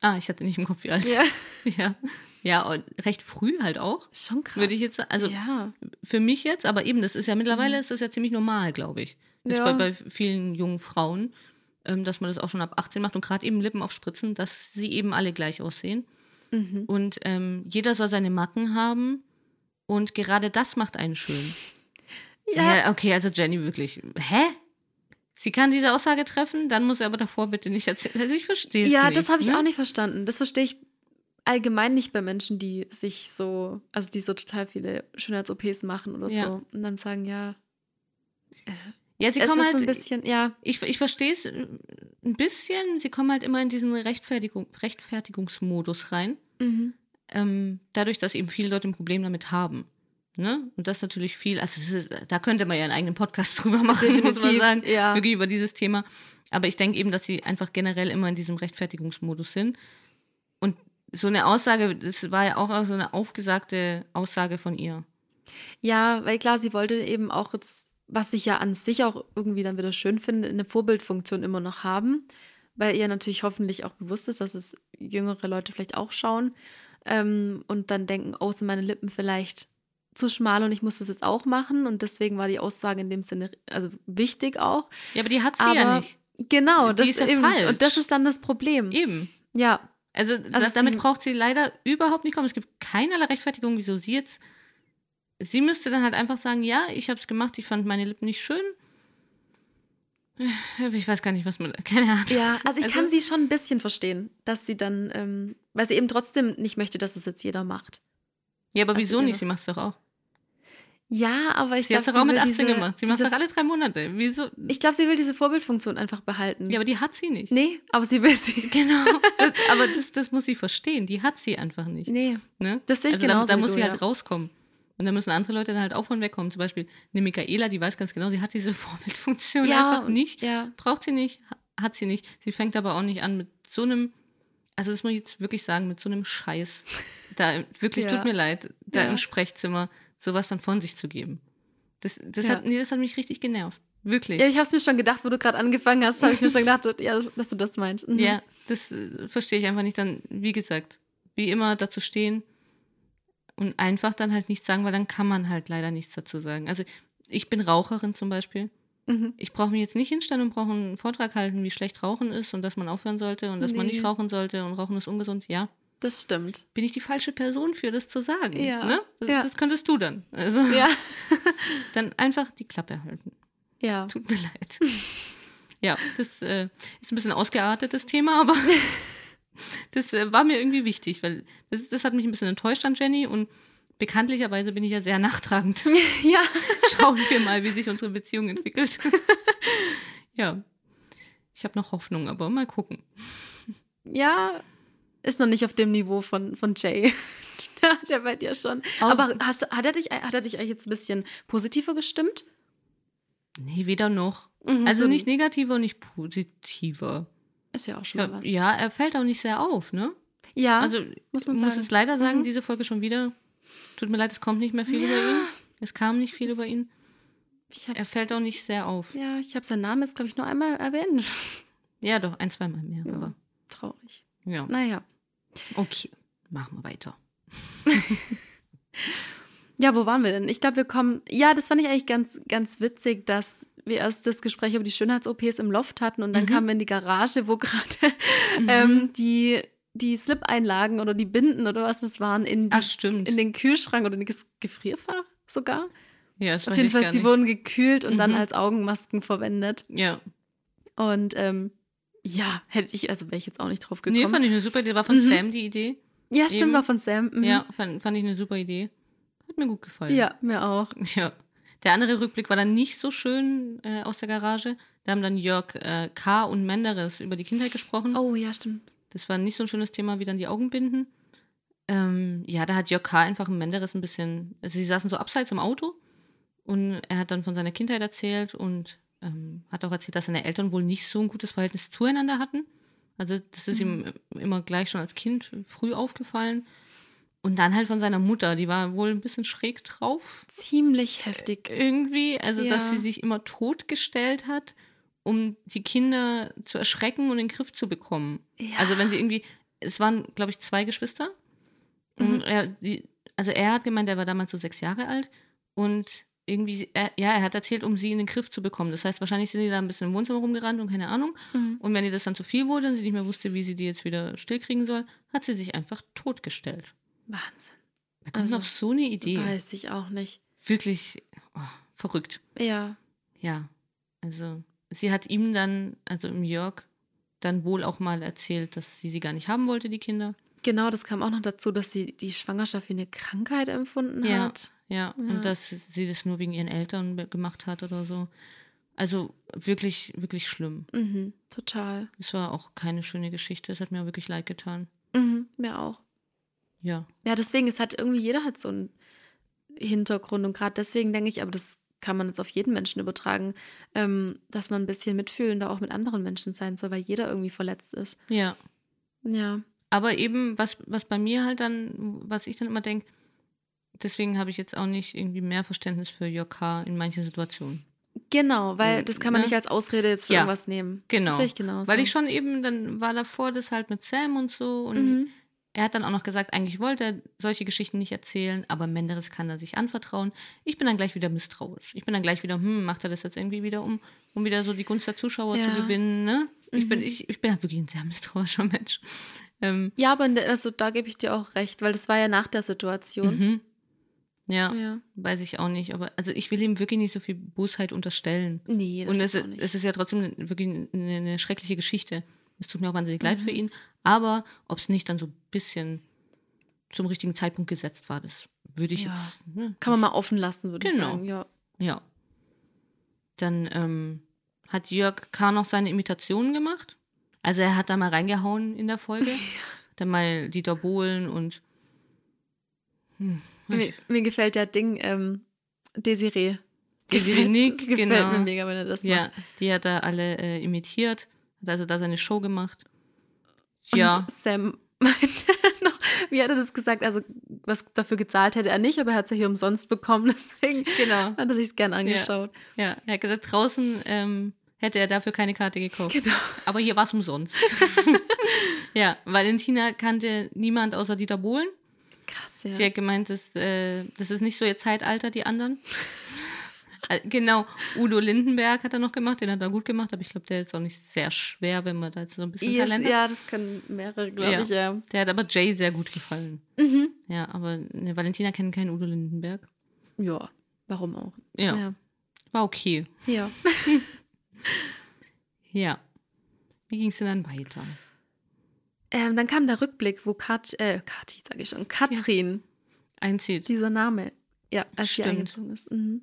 Ah, ich hatte nicht im Kopf, wie alt. Ja. ja. Ja, recht früh halt auch. Schon krass. Würde ich jetzt sagen, also ja. für mich jetzt, aber eben, das ist ja mittlerweile ist das ja ziemlich normal, glaube ich. Jetzt Ja. bei, bei vielen jungen Frauen, ähm, dass man das auch schon ab 18 macht und gerade eben Lippen aufspritzen, dass sie eben alle gleich aussehen. Mhm. Und ähm, jeder soll seine Macken haben und gerade das macht einen schön. Ja. Ja, okay, also Jenny wirklich. Hä? Sie kann diese Aussage treffen, dann muss er aber davor bitte nicht erzählen. Also ich verstehe es Ja, nicht. das habe ich ne? auch nicht verstanden. Das verstehe ich allgemein nicht bei Menschen, die sich so, also die so total viele Schönheits-OPs machen oder Ja. so. Und dann sagen, ja, Ja, sie es kommen halt, so ein bisschen, ja, ich, ich verstehe es äh, ein bisschen, sie kommen halt immer in diesen Rechtfertigung, Rechtfertigungsmodus rein. mhm. ähm, dadurch, dass eben viele Leute ein Problem damit haben. Ne? Und das natürlich viel, also ist, da könnte man ja einen eigenen Podcast drüber machen, muss man Definitiv, sagen, ja. wirklich über dieses Thema. Aber ich denke eben, dass sie einfach generell immer in diesem Rechtfertigungsmodus sind. Und so eine Aussage, das war ja auch so eine aufgesagte Aussage von ihr. Ja, weil klar, sie wollte eben auch jetzt, was ich ja an sich auch irgendwie dann wieder schön finde, eine Vorbildfunktion immer noch haben, weil ihr natürlich hoffentlich auch bewusst ist, dass es jüngere Leute vielleicht auch schauen ähm, und dann denken, oh, sind meine Lippen vielleicht zu schmal und ich muss das jetzt auch machen und deswegen war die Aussage in dem Sinne also wichtig auch. Ja, aber die hat sie Aber ja nicht. genau, Die das ist ja eben, falsch. und das ist dann das Problem. Eben. Ja, Also, das, sie- damit braucht sie leider überhaupt nicht kommen. Es gibt keinerlei Rechtfertigung, wieso sie jetzt. Sie müsste dann halt einfach sagen, ja, ich habe es gemacht, ich fand meine Lippen nicht schön. Ich weiß gar nicht, was man. Keine Ahnung. Ja, also ich Also- kann sie schon ein bisschen verstehen, dass sie dann, ähm, weil sie eben trotzdem nicht möchte, dass es jetzt jeder macht. Ja, aber Also wieso nicht? Sie macht es doch auch. Ja, aber ich Sie hat glaube, es auch mit will 18 diese, gemacht. Sie macht es doch alle drei Monate. Wieso? Ich glaube, sie will diese Vorbildfunktion einfach behalten. Ja, aber die hat sie nicht. nee, aber sie will sie. Genau. Das, aber das, das muss sie verstehen. Die hat sie einfach nicht. Nee, Ne? das sehe ich also genauso Da, da muss du, sie ja. halt rauskommen. Und da müssen andere Leute dann halt auch von wegkommen. Zum Beispiel eine Michaela, die weiß ganz genau, sie hat diese Vorbildfunktion Ja, einfach nicht. ja. Braucht sie nicht, ha- hat sie nicht. Sie fängt aber auch nicht an mit so einem, also das muss ich jetzt wirklich sagen, mit so einem Scheiß. Da wirklich, Ja. tut mir leid, da im Sprechzimmer sowas dann von sich zu geben. Das, das, hat, nee, das hat mich richtig genervt. Wirklich. Ja, ich habe es mir schon gedacht, wo du gerade angefangen hast, habe ich mir schon gedacht, ja, dass du das meinst. Mhm. Ja, das äh, verstehe ich einfach nicht. Dann, wie gesagt, wie immer dazu stehen und einfach dann halt nichts sagen, weil dann kann man halt leider nichts dazu sagen. Also ich bin Raucherin zum Beispiel. Mhm. Ich brauche mich jetzt nicht hinstellen und brauche einen Vortrag halten, wie schlecht Rauchen ist und dass man aufhören sollte und dass man Nee. nicht rauchen sollte und Rauchen ist ungesund. Ja, Das stimmt. bin ich die falsche Person für, das zu sagen. Ja, Ne? Das, ja. das könntest du dann. Also Ja. dann einfach die Klappe halten. Ja. Tut mir leid. ja, das äh, ist ein bisschen ausgeartet, das Thema, aber das äh, war mir irgendwie wichtig, weil das, das hat mich ein bisschen enttäuscht an Jenny und bekanntlicherweise bin ich ja sehr nachtragend. ja. Schauen wir mal, wie sich unsere Beziehung entwickelt. ja, ich habe noch Hoffnung, aber mal gucken. Ja, ist noch nicht auf dem Niveau von, von Jay. Da hat er bei dir schon. Oh. Aber hast, hat, er dich, hat er dich eigentlich jetzt ein bisschen positiver gestimmt? Nee, weder noch. Mhm, also so- nicht negativer und nicht positiver. Ist ja auch schon mal Ja, was. ja, er fällt auch nicht sehr auf, ne? Ja, Also muss man muss sagen. es leider sagen, Mhm. diese Folge schon wieder. Tut mir leid, es kommt nicht mehr viel über ihn. Es kam nicht viel über ihn. Er fällt auch nicht sehr auf. ja, ich habe seinen Namen jetzt, glaube ich, nur einmal erwähnt. Ja, doch, ein, zweimal mehr. Ja. Aber, Traurig. ja. Naja. Okay, machen wir weiter. Ja, wo waren wir denn? Ich glaube, wir kommen. Ja, das fand ich eigentlich ganz, ganz witzig, dass wir erst das Gespräch über die Schönheits-OPs im Loft hatten und dann kamen wir in die Garage, wo gerade ähm, die, die Slip-Einlagen oder die Binden oder was es waren, in, die, Ach, in den Kühlschrank oder in das Gefrierfach sogar. Ja, Auf jeden Fall, sie wurden gekühlt und dann Mhm. als Augenmasken verwendet. Ja. Und ähm, ja, hätte ich, also wäre ich jetzt auch nicht drauf Nee, gekommen. fand ich eine super Idee. War von Mhm. Sam die Idee. ja, stimmt, eben. war von Sam. Mhm. Ja, fand, fand ich eine super Idee. Hat mir gut gefallen. ja, mir auch. Ja. Der andere Rückblick war dann nicht so schön äh, aus der Garage. Da haben dann Jörg äh, K. und Menderes über die Kindheit gesprochen. Oh, ja, stimmt. Das war nicht so ein schönes Thema wie dann die Augenbinden. Ähm, ja, da hat Jörg K. einfach im Menderes ein bisschen. Also, sie saßen so abseits im Auto und er hat dann von seiner Kindheit erzählt und ähm, hat auch erzählt, dass seine Eltern wohl nicht so ein gutes Verhältnis zueinander hatten. Also, das ist ihm immer gleich schon als Kind früh aufgefallen. Und dann halt von seiner Mutter, die war wohl ein bisschen schräg drauf Ziemlich heftig. irgendwie, also dass Ja. sie sich immer totgestellt hat, um die Kinder zu erschrecken und in den Griff zu bekommen. Ja. Also wenn sie irgendwie, es waren, glaube ich, zwei Geschwister. Mhm. Und er, die, also er hat gemeint, er war damals so sechs Jahre alt und irgendwie, er, ja, er hat erzählt, um sie in den Griff zu bekommen. Das heißt, wahrscheinlich sind die da ein bisschen im Wohnzimmer rumgerannt und keine Ahnung. Mhm. Und wenn ihr das dann zu viel wurde und sie nicht mehr wusste, wie sie die jetzt wieder stillkriegen soll, hat sie sich einfach totgestellt. Wahnsinn. Wer kommt Also, auf so eine Idee? Weiß ich auch nicht. Wirklich oh, verrückt. Ja. Ja, also sie hat ihm dann, also im Jörg, dann wohl auch mal erzählt, dass sie sie gar nicht haben wollte, die Kinder. Genau, das kam auch noch dazu, dass sie die Schwangerschaft wie eine Krankheit empfunden Ja, hat. ja, Ja. und dass sie das nur wegen ihren Eltern gemacht hat oder so. Also wirklich, wirklich schlimm. Mhm, total. Es war auch keine schöne Geschichte. Es hat mir wirklich leid getan. Mhm, mir auch. Ja, Ja, deswegen, es hat irgendwie jeder hat so einen Hintergrund und gerade deswegen denke ich, aber das kann man jetzt auf jeden Menschen übertragen, ähm, dass man ein bisschen mitfühlender auch mit anderen Menschen sein soll, weil jeder irgendwie verletzt ist. ja. Ja. Aber eben, was, was bei mir halt dann, was ich dann immer denke, deswegen habe ich jetzt auch nicht irgendwie mehr Verständnis für Jörg K. in manchen Situationen. Genau, weil das kann man ne? nicht als Ausrede jetzt für Ja, irgendwas nehmen. Genau. Das sehe ich genauso. Weil ich schon eben, dann war davor das halt mit Sam und so und Mhm. Er hat dann auch noch gesagt, eigentlich wollte er solche Geschichten nicht erzählen, aber Menderes kann er sich anvertrauen. Ich bin dann gleich wieder misstrauisch. Ich bin dann gleich wieder, hm, macht er das jetzt irgendwie wieder, um, um wieder so die Gunst der Zuschauer Ja. Mhm. zu gewinnen, ne? Ich, bin, ich, ich bin halt wirklich ein sehr misstrauischer Mensch. Ähm, Ja, aber in der, also, da gebe ich dir auch recht, weil das war ja nach der Situation. mhm. ja, Ja. weiß ich auch nicht. Aber also ich will ihm wirklich nicht so viel Bosheit unterstellen. Nee, das Und ist es, auch nicht. es ist ja trotzdem wirklich eine, eine schreckliche Geschichte. Es tut mir auch wahnsinnig leid Mhm. für ihn. Aber ob es nicht dann so ein bisschen zum richtigen Zeitpunkt gesetzt war, das würde ich Ja. jetzt. Ne, kann man mal offen lassen, würde ich Genau. sagen. Ja. Ja. Dann ähm, hat Jörg K. noch seine Imitationen gemacht. Also er hat da mal reingehauen in der Folge. Dann mal Dieter Bohlen und Mir, mir gefällt der Ding, ähm, Desiree. Desiree Nick, das gefällt genau. mir mega, wenn er das ja, macht. die hat da alle äh, imitiert. Hat also da seine Show gemacht. Und Ja. Sam meinte noch, wie hat er das gesagt? Also, was dafür gezahlt hätte er nicht, aber er hat es ja hier umsonst bekommen, deswegen Genau. hat er sich gern angeschaut. Ja, er hat gesagt, draußen ähm, hätte er dafür keine Karte gekauft. Genau. Aber hier war es umsonst. ja, Valentina kannte niemand außer Dieter Bohlen. Krass, ja. Sie hat gemeint, das, äh, das ist nicht so ihr Zeitalter, die anderen. Äh, genau, Udo Lindenberg hat er noch gemacht, den hat er gut gemacht, aber ich glaube, der ist auch nicht sehr schwer, wenn man da jetzt so ein bisschen Yes, Talent hat. ja, das können mehrere, glaube Ja. ich, ja. Der hat aber Jay sehr gut gefallen. Mhm. Ja, aber ne, Valentina kennt keinen Udo Lindenberg. Ja, warum auch? Ja, Ja. war okay. ja. Ja. Wie ging es denn dann weiter? Ähm, dann kam der Rückblick, wo Kat, äh, Kathi, sage ich schon, Katrin, Einzieht. dieser Name, ja, als sie Stimmt. eingezogen ist. Mhm.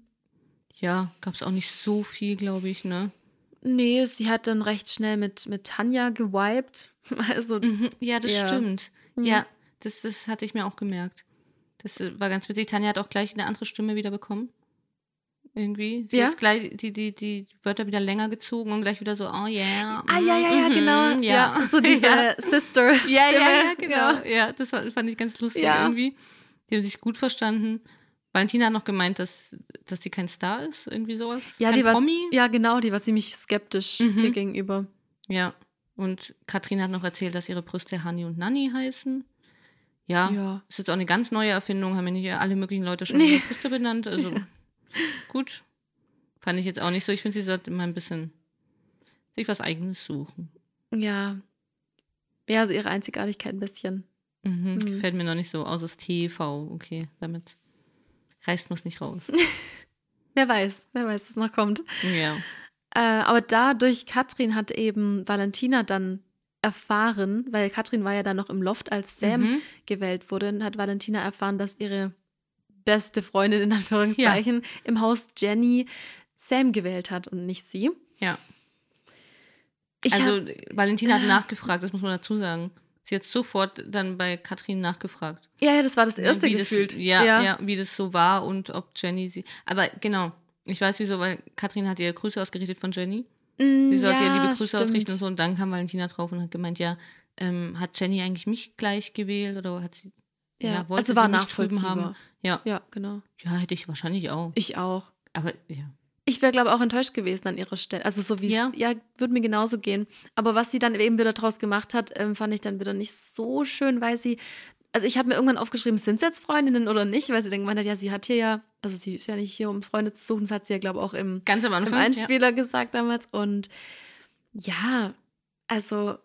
Ja, gab es auch nicht so viel, glaube ich, ne? Nee, sie hat dann recht schnell mit, mit Tanja gewiped. Also, Mhm, Ja, das Ja. Mhm. stimmt. Ja, das, das hatte ich mir auch gemerkt. Das äh, war ganz witzig. Tanja hat auch gleich eine andere Stimme wieder bekommen. Irgendwie. Sie Ja? hat gleich die, die, die Wörter wieder länger gezogen und gleich wieder so, oh yeah. ah, ja, ja, ja, mhm, genau. Ja, so diese ja. sister Ja, ja, ja, genau. Ja, das fand ich ganz lustig Ja. irgendwie. Die haben sich gut verstanden. Valentina hat noch gemeint, dass, dass sie kein Star ist, irgendwie sowas. Ja, kein die war, ja, genau, die war ziemlich skeptisch Mhm. ihr gegenüber. Ja. Und Katrin hat noch erzählt, dass ihre Brüste Honey und Nanny heißen. Ja, Ja. ist jetzt auch eine ganz neue Erfindung, haben ja nicht alle möglichen Leute schon Nee. ihre Brüste benannt. Also gut. Fand ich jetzt auch nicht so. Ich finde, sie sollte mal ein bisschen sich was eigenes suchen. Ja. Ja, also ihre Einzigartigkeit ein bisschen. Mhm, Mhm. Gefällt mir noch nicht so. Außer das TV, okay, damit reißt man es nicht raus. Wer weiß, wer weiß, was noch kommt. ja. Äh, aber dadurch Katrin hat eben Valentina dann erfahren, weil Katrin war ja dann noch im Loft, als Sam Mhm. gewählt wurde, und hat Valentina erfahren, dass ihre beste Freundin in Anführungszeichen im Haus Jenny Sam gewählt hat und nicht sie. Ja. Ich also hab, Valentina hat nachgefragt, das muss man dazu sagen. Sie hat sofort dann bei Katrin nachgefragt. ja, ja, das war das erste wie gefühlt. Das, ja, ja. wie das so war und ob Jenny sie. Aber genau, ich weiß wieso, weil Katrin hat ihr Grüße ausgerichtet von Jenny. Mm, Sie sollte ihr ja, liebe Grüße stimmt. ausrichten und so. Und dann kam Valentina drauf und hat gemeint, ja, ähm, hat Jenny eigentlich mich gleich gewählt oder hat sie. Ja, wollte also war sie nachvollziehbar. Ja. Ja, genau. ja, hätte ich wahrscheinlich auch. Ich auch. Aber ja. Ich wäre, glaube ich, auch enttäuscht gewesen an ihrer Stelle. Also so wie Ja. es, ja, würde mir genauso gehen. Aber was sie dann eben wieder draus gemacht hat, ähm, fand ich dann wieder nicht so schön, weil sie, also ich habe mir irgendwann aufgeschrieben, sind es jetzt Freundinnen oder nicht? Weil sie dann gemeint hat, ja, sie hat hier ja, also sie ist ja nicht hier, um Freunde zu suchen, das hat sie ja, glaube ich, auch im, Ganz am im Anfang. ja. Einspieler gesagt damals. Und ja, also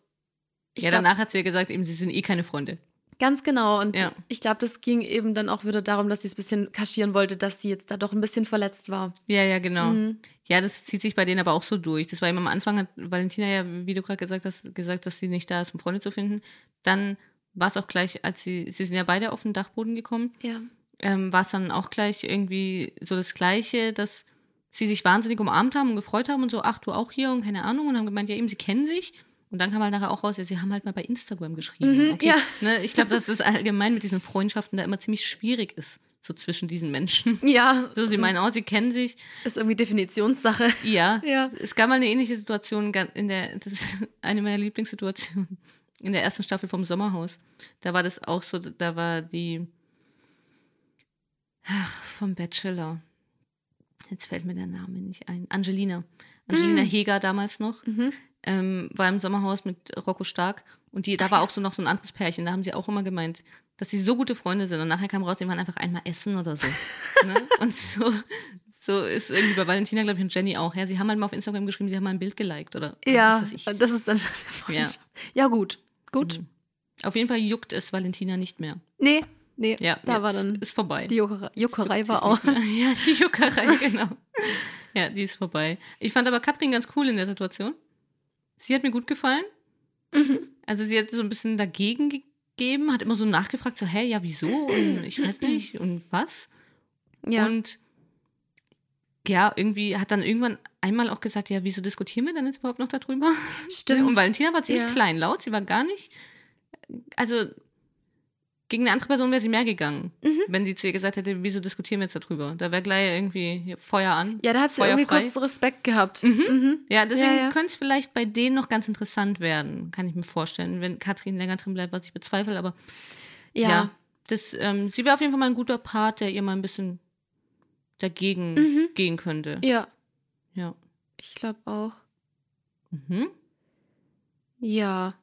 ich Ja, danach hat sie ja gesagt, eben, sie sind eh keine Freunde. Ganz genau. Und Ja. ich glaube, das ging eben dann auch wieder darum, dass sie es ein bisschen kaschieren wollte, dass sie jetzt da doch ein bisschen verletzt war. Ja, ja, genau. Mhm. Ja, das zieht sich bei denen aber auch so durch. Das war eben am Anfang, hat Valentina ja, wie du gerade gesagt hast, gesagt, dass sie nicht da ist, um Freunde zu finden. Dann war es auch gleich, als sie, sie sind ja beide auf den Dachboden gekommen, Ja. ähm, war es dann auch gleich irgendwie so das Gleiche, dass sie sich wahnsinnig umarmt haben und gefreut haben und so, ach, du auch hier und keine Ahnung und haben gemeint, ja eben, sie kennen sich. Und dann kam halt nachher auch raus, ja, sie haben halt mal bei Instagram geschrieben. Mhm, okay, ja. ne, ich glaube, dass es allgemein mit diesen Freundschaften da immer ziemlich schwierig ist, so zwischen diesen Menschen. Ja. So, sie meinen, oh, sie kennen sich. Ist irgendwie Definitionssache. Ja. Ja. Es gab mal eine ähnliche Situation in der, das ist eine meiner Lieblingssituationen, in der ersten Staffel vom Sommerhaus. Da war das auch so, da war die, ach, vom Bachelor. Jetzt fällt mir der Name nicht ein. Angelina. Angelina Heger damals noch. Ähm, war im Sommerhaus mit Rocco Stark. Und die, da war auch so noch so ein anderes Pärchen. Da haben sie auch immer gemeint, dass sie so gute Freunde sind. Und nachher kam raus, die waren einfach einmal essen oder so. ne? Und so, so ist irgendwie bei Valentina, glaube ich, und Jenny auch. Ja, sie haben halt mal auf Instagram geschrieben, sie haben mal ein Bild geliked oder Ja, was weiß ich. und das ist dann der Freundschaft. Ja, gut. Gut. Auf jeden Fall juckt es Valentina nicht mehr. Nee, nee. Ja, da war dann ist vorbei. die Juckerei, Juckerei war aus. Ja, die Juckerei, genau. Ja, die ist vorbei. Ich fand aber Katrin ganz cool in der Situation. Sie hat mir gut gefallen. Mhm. Also sie hat so ein bisschen dagegen gegeben, hat immer so nachgefragt, so, hä, ja, wieso? Und ich weiß nicht, und was? Ja. Und ja, irgendwie hat dann irgendwann einmal auch gesagt, ja, wieso diskutieren wir denn jetzt überhaupt noch darüber? Stimmt. Und Valentina war ziemlich Ja. kleinlaut, sie war gar nicht, also gegen eine andere Person wäre sie mehr gegangen, Mhm. wenn sie zu ihr gesagt hätte, wieso diskutieren wir jetzt darüber? Da wäre gleich irgendwie Feuer an. ja, da hat sie Feuer irgendwie frei. kurz Respekt gehabt. Mhm. Ja, deswegen Ja, ja. könnte es vielleicht bei denen noch ganz interessant werden, kann ich mir vorstellen, wenn Katrin länger drin bleibt, was ich bezweifle, aber Ja. ja, das, ähm, sie wäre auf jeden Fall mal ein guter Part, der ihr mal ein bisschen dagegen Mhm. gehen könnte. Ja, Ja. ich glaube auch. Mhm. Ja.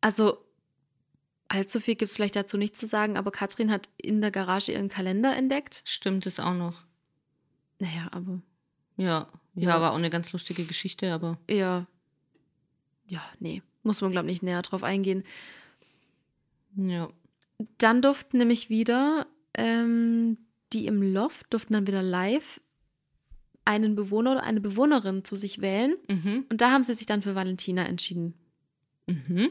Also, allzu viel gibt es vielleicht dazu nicht zu sagen, aber Katrin hat in der Garage ihren Kalender entdeckt. Stimmt es auch noch. Naja, aber Ja. ja. Ja. war auch eine ganz lustige Geschichte, aber ja. Ja, nee. Muss man, glaube ich, nicht näher drauf eingehen. ja. Dann durften nämlich wieder ähm, die im Loft, durften dann wieder live einen Bewohner oder eine Bewohnerin zu sich wählen. Mhm. Und da haben sie sich dann für Valentina entschieden. Mhm.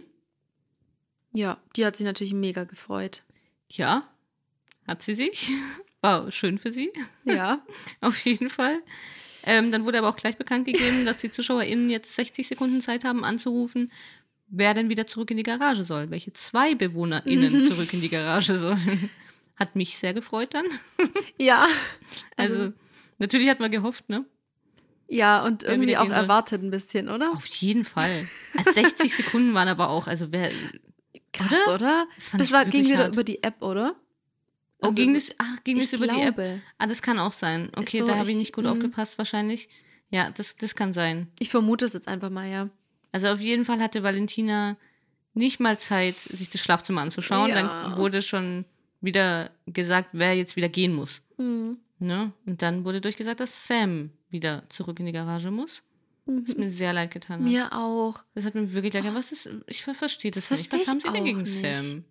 Ja, die hat sich natürlich mega gefreut. Ja, hat sie sich. War schön für sie, Ja. auf jeden Fall. Ähm, dann wurde aber auch gleich bekannt gegeben, dass die ZuschauerInnen jetzt 60 Sekunden Zeit haben anzurufen, wer denn wieder zurück in die Garage soll. Welche zwei BewohnerInnen zurück in die Garage sollen. Hat mich sehr gefreut dann. Ja. Also, natürlich hat man gehofft, ne? Ja, und irgendwie wieder auch erwartet ein bisschen, oder? Auf jeden Fall. Also 60 Sekunden waren aber auch, also wer, Krass, oder? Das fand Das ich war, ging wieder über die App, oder? Oh, Also, ging das, ach, ging das über die App? glaube. Ah, das kann auch sein. Okay, so, da habe ich ich- nicht gut mm. aufgepasst wahrscheinlich. Ja, das, das kann sein. Ich vermute es jetzt einfach mal, ja. Also auf jeden Fall hatte Valentina nicht mal Zeit, sich das Schlafzimmer anzuschauen. Ja. Dann wurde schon wieder gesagt, wer jetzt wieder gehen muss. Mhm. Ne? Und dann wurde durchgesagt, dass Sam wieder zurück in die Garage muss. Was mir sehr leid getan hat. Mhm. Mir auch. Das hat mir wirklich leid getan. Was ist, ich ver- verstehe das, Das nicht. Was haben ich sie denn gegen nicht. Sam?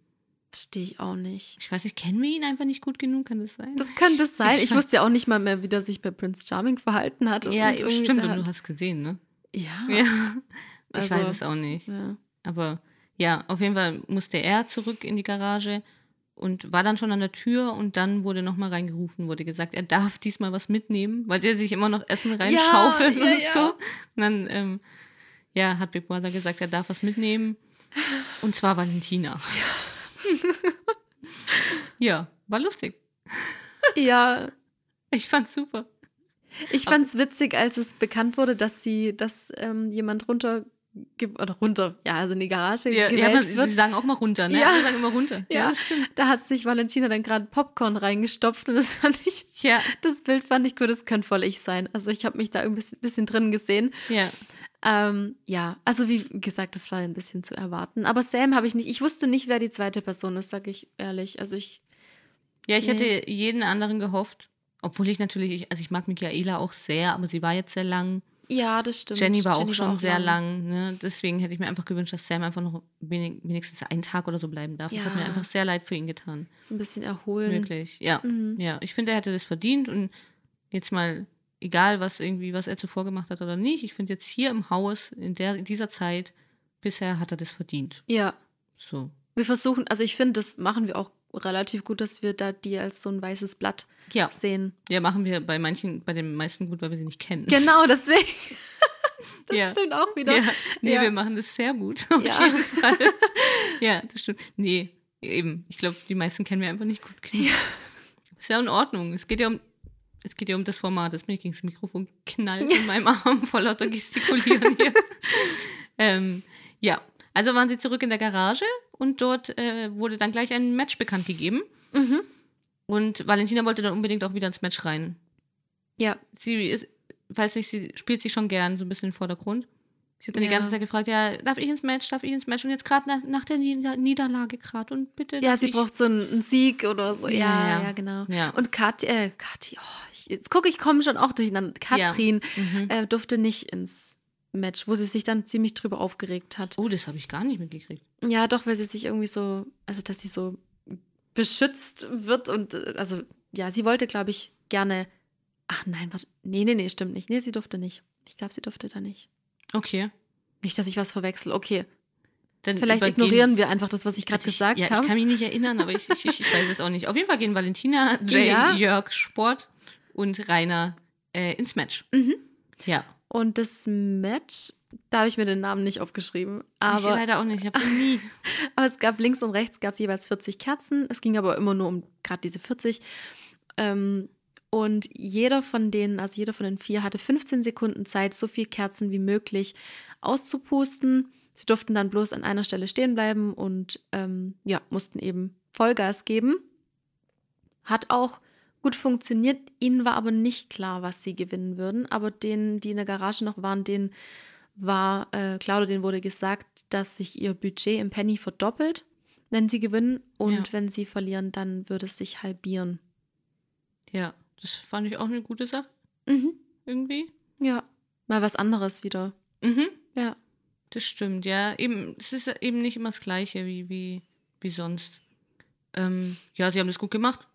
Verstehe ich auch nicht. Ich weiß nicht, kennen wir ihn einfach nicht gut genug? Kann das sein? Das könnte es sein. Ich weiß- wusste ja auch nicht mal mehr, wie der sich bei Prince Charming verhalten hat. Ja, Und stimmt. Und du hast gesehen, ne? Ja. Ja. Ich Also- weiß es auch nicht. ja. Aber ja, auf jeden Fall musste er zurück in die Garage und war dann schon an der Tür und dann wurde nochmal reingerufen, wurde gesagt, er darf diesmal was mitnehmen, weil sie sich immer noch Essen reinschaufeln ja, und ja. so. Und dann, ähm, ja, hat Big Brother gesagt, er darf was mitnehmen. Und zwar Valentina. Ja, war lustig. ja, Ich fand's super. ich fand es witzig, als es bekannt wurde, dass sie, dass ähm, jemand runter oder runter, ja, also in die Garage Ja, ja wird. sie sagen auch mal runter, ne? Ja. Alle sagen immer runter. Ja, stimmt. da hat sich Valentina dann gerade Popcorn reingestopft und das fand ich, Ja, das Bild fand ich gut, das könnte voll ich sein. Also ich habe mich da ein bisschen, bisschen drin gesehen. ja. Ähm, ja, also wie gesagt, das war ein bisschen zu erwarten. Aber Sam habe ich nicht, ich wusste nicht, wer die zweite Person ist, sage ich ehrlich. Also ich, Ja, ich Nee. hätte jeden anderen gehofft. Obwohl ich natürlich, ich- also ich mag Michaela auch sehr, aber sie war jetzt sehr lang. Ja, das stimmt. Jenny war auch schon sehr lang. lang. Ne? Deswegen hätte ich mir einfach gewünscht, dass Sam einfach noch wenig, wenigstens einen Tag oder so bleiben darf. Das hat mir Ja. einfach sehr leid für ihn getan. So ein bisschen erholen. Wirklich. Ja. Mhm. Ja. Ich finde, er hätte das verdient und jetzt mal, egal was irgendwie, was er zuvor gemacht hat oder nicht, ich finde jetzt hier im Haus, in, der, in dieser Zeit, bisher hat er das verdient. Ja, So. wir versuchen, also ich finde, das machen wir auch relativ gut, dass wir da die als so ein weißes Blatt Ja. sehen. Ja, machen wir bei manchen, bei den meisten gut, weil wir sie nicht kennen. Genau, deswegen. Das Ja. stimmt auch wieder. Ja, nee, Ja. wir machen das sehr gut. Auf Ja. jeden Fall. ja, das stimmt. Nee, eben. Ich glaube, die meisten kennen wir einfach nicht gut genug. Ist ja in Ordnung. Es geht ja um, es geht ja um das Format. Das bin ich gegen das Mikrofon knallt in meinem Arm vor lauter Gestikulieren hier. ähm, ja, also waren sie zurück in der Garage und dort äh, wurde dann gleich ein Match bekannt gegeben. Mhm. Und Valentina wollte dann unbedingt auch wieder ins Match rein. Ja. Sie ist, weiß nicht, sie spielt sich schon gern so ein bisschen im Vordergrund. Sie hat dann die Ja. ganze Zeit gefragt, ja, darf ich ins Match, darf ich ins Match? Und jetzt gerade nach, nach der Nieder Niederlage gerade und bitte. Ja, sie braucht so einen, Sieg oder so. Ja, Ja, ja, genau. Ja. Und Kathi, äh, Kathi, oh, ich, jetzt gucke ich, komme schon auch durcheinander. Katrin Mhm. äh, durfte nicht ins Match, wo sie sich dann ziemlich drüber aufgeregt hat. Oh, das habe ich gar nicht mitgekriegt. Ja, doch, weil sie sich irgendwie so, also dass sie so beschützt wird und äh, also ja, sie wollte, glaube ich, gerne. Ach nein, warte. Nee, nee, nee, stimmt nicht. Nee, sie durfte nicht. Ich glaube, sie durfte da nicht. Okay. Nicht, dass ich was verwechsel. Okay. Dann Vielleicht ignorieren wir einfach das, was ich gerade gesagt ja, habe. Ich kann mich nicht erinnern, aber ich, ich, ich, ich weiß es auch nicht. Auf jeden Fall gehen Valentina, Jay, Ja. Jörg, Sport und Rainer äh, ins Match. Mhm. Ja. Und das Match, da habe ich mir den Namen nicht aufgeschrieben. ich Aber, leider auch nicht. Ich habe nie. aber es gab links und rechts gab es jeweils 40 Kerzen. Es ging aber immer nur um gerade diese 40. Ähm, und jeder von denen, also jeder von den vier, hatte 15 Sekunden Zeit, so viel Kerzen wie möglich auszupusten. Sie durften dann bloß an einer Stelle stehen bleiben und ähm, ja, mussten eben Vollgas geben. Hat auch gut funktioniert. Ihnen war aber nicht klar, was sie gewinnen würden. Aber denen, die in der Garage noch waren, denen war äh, denen wurde gesagt, dass sich ihr Budget im Penny verdoppelt, wenn sie gewinnen. Und Ja. wenn sie verlieren, dann würde es sich halbieren. Ja, das fand ich auch eine gute Sache. Mhm. Irgendwie. Ja, mal was anderes wieder. Mhm. Ja. Das stimmt, ja. Eben, es ist eben nicht immer das Gleiche wie, wie, wie sonst. Ähm, ja, sie haben das gut gemacht.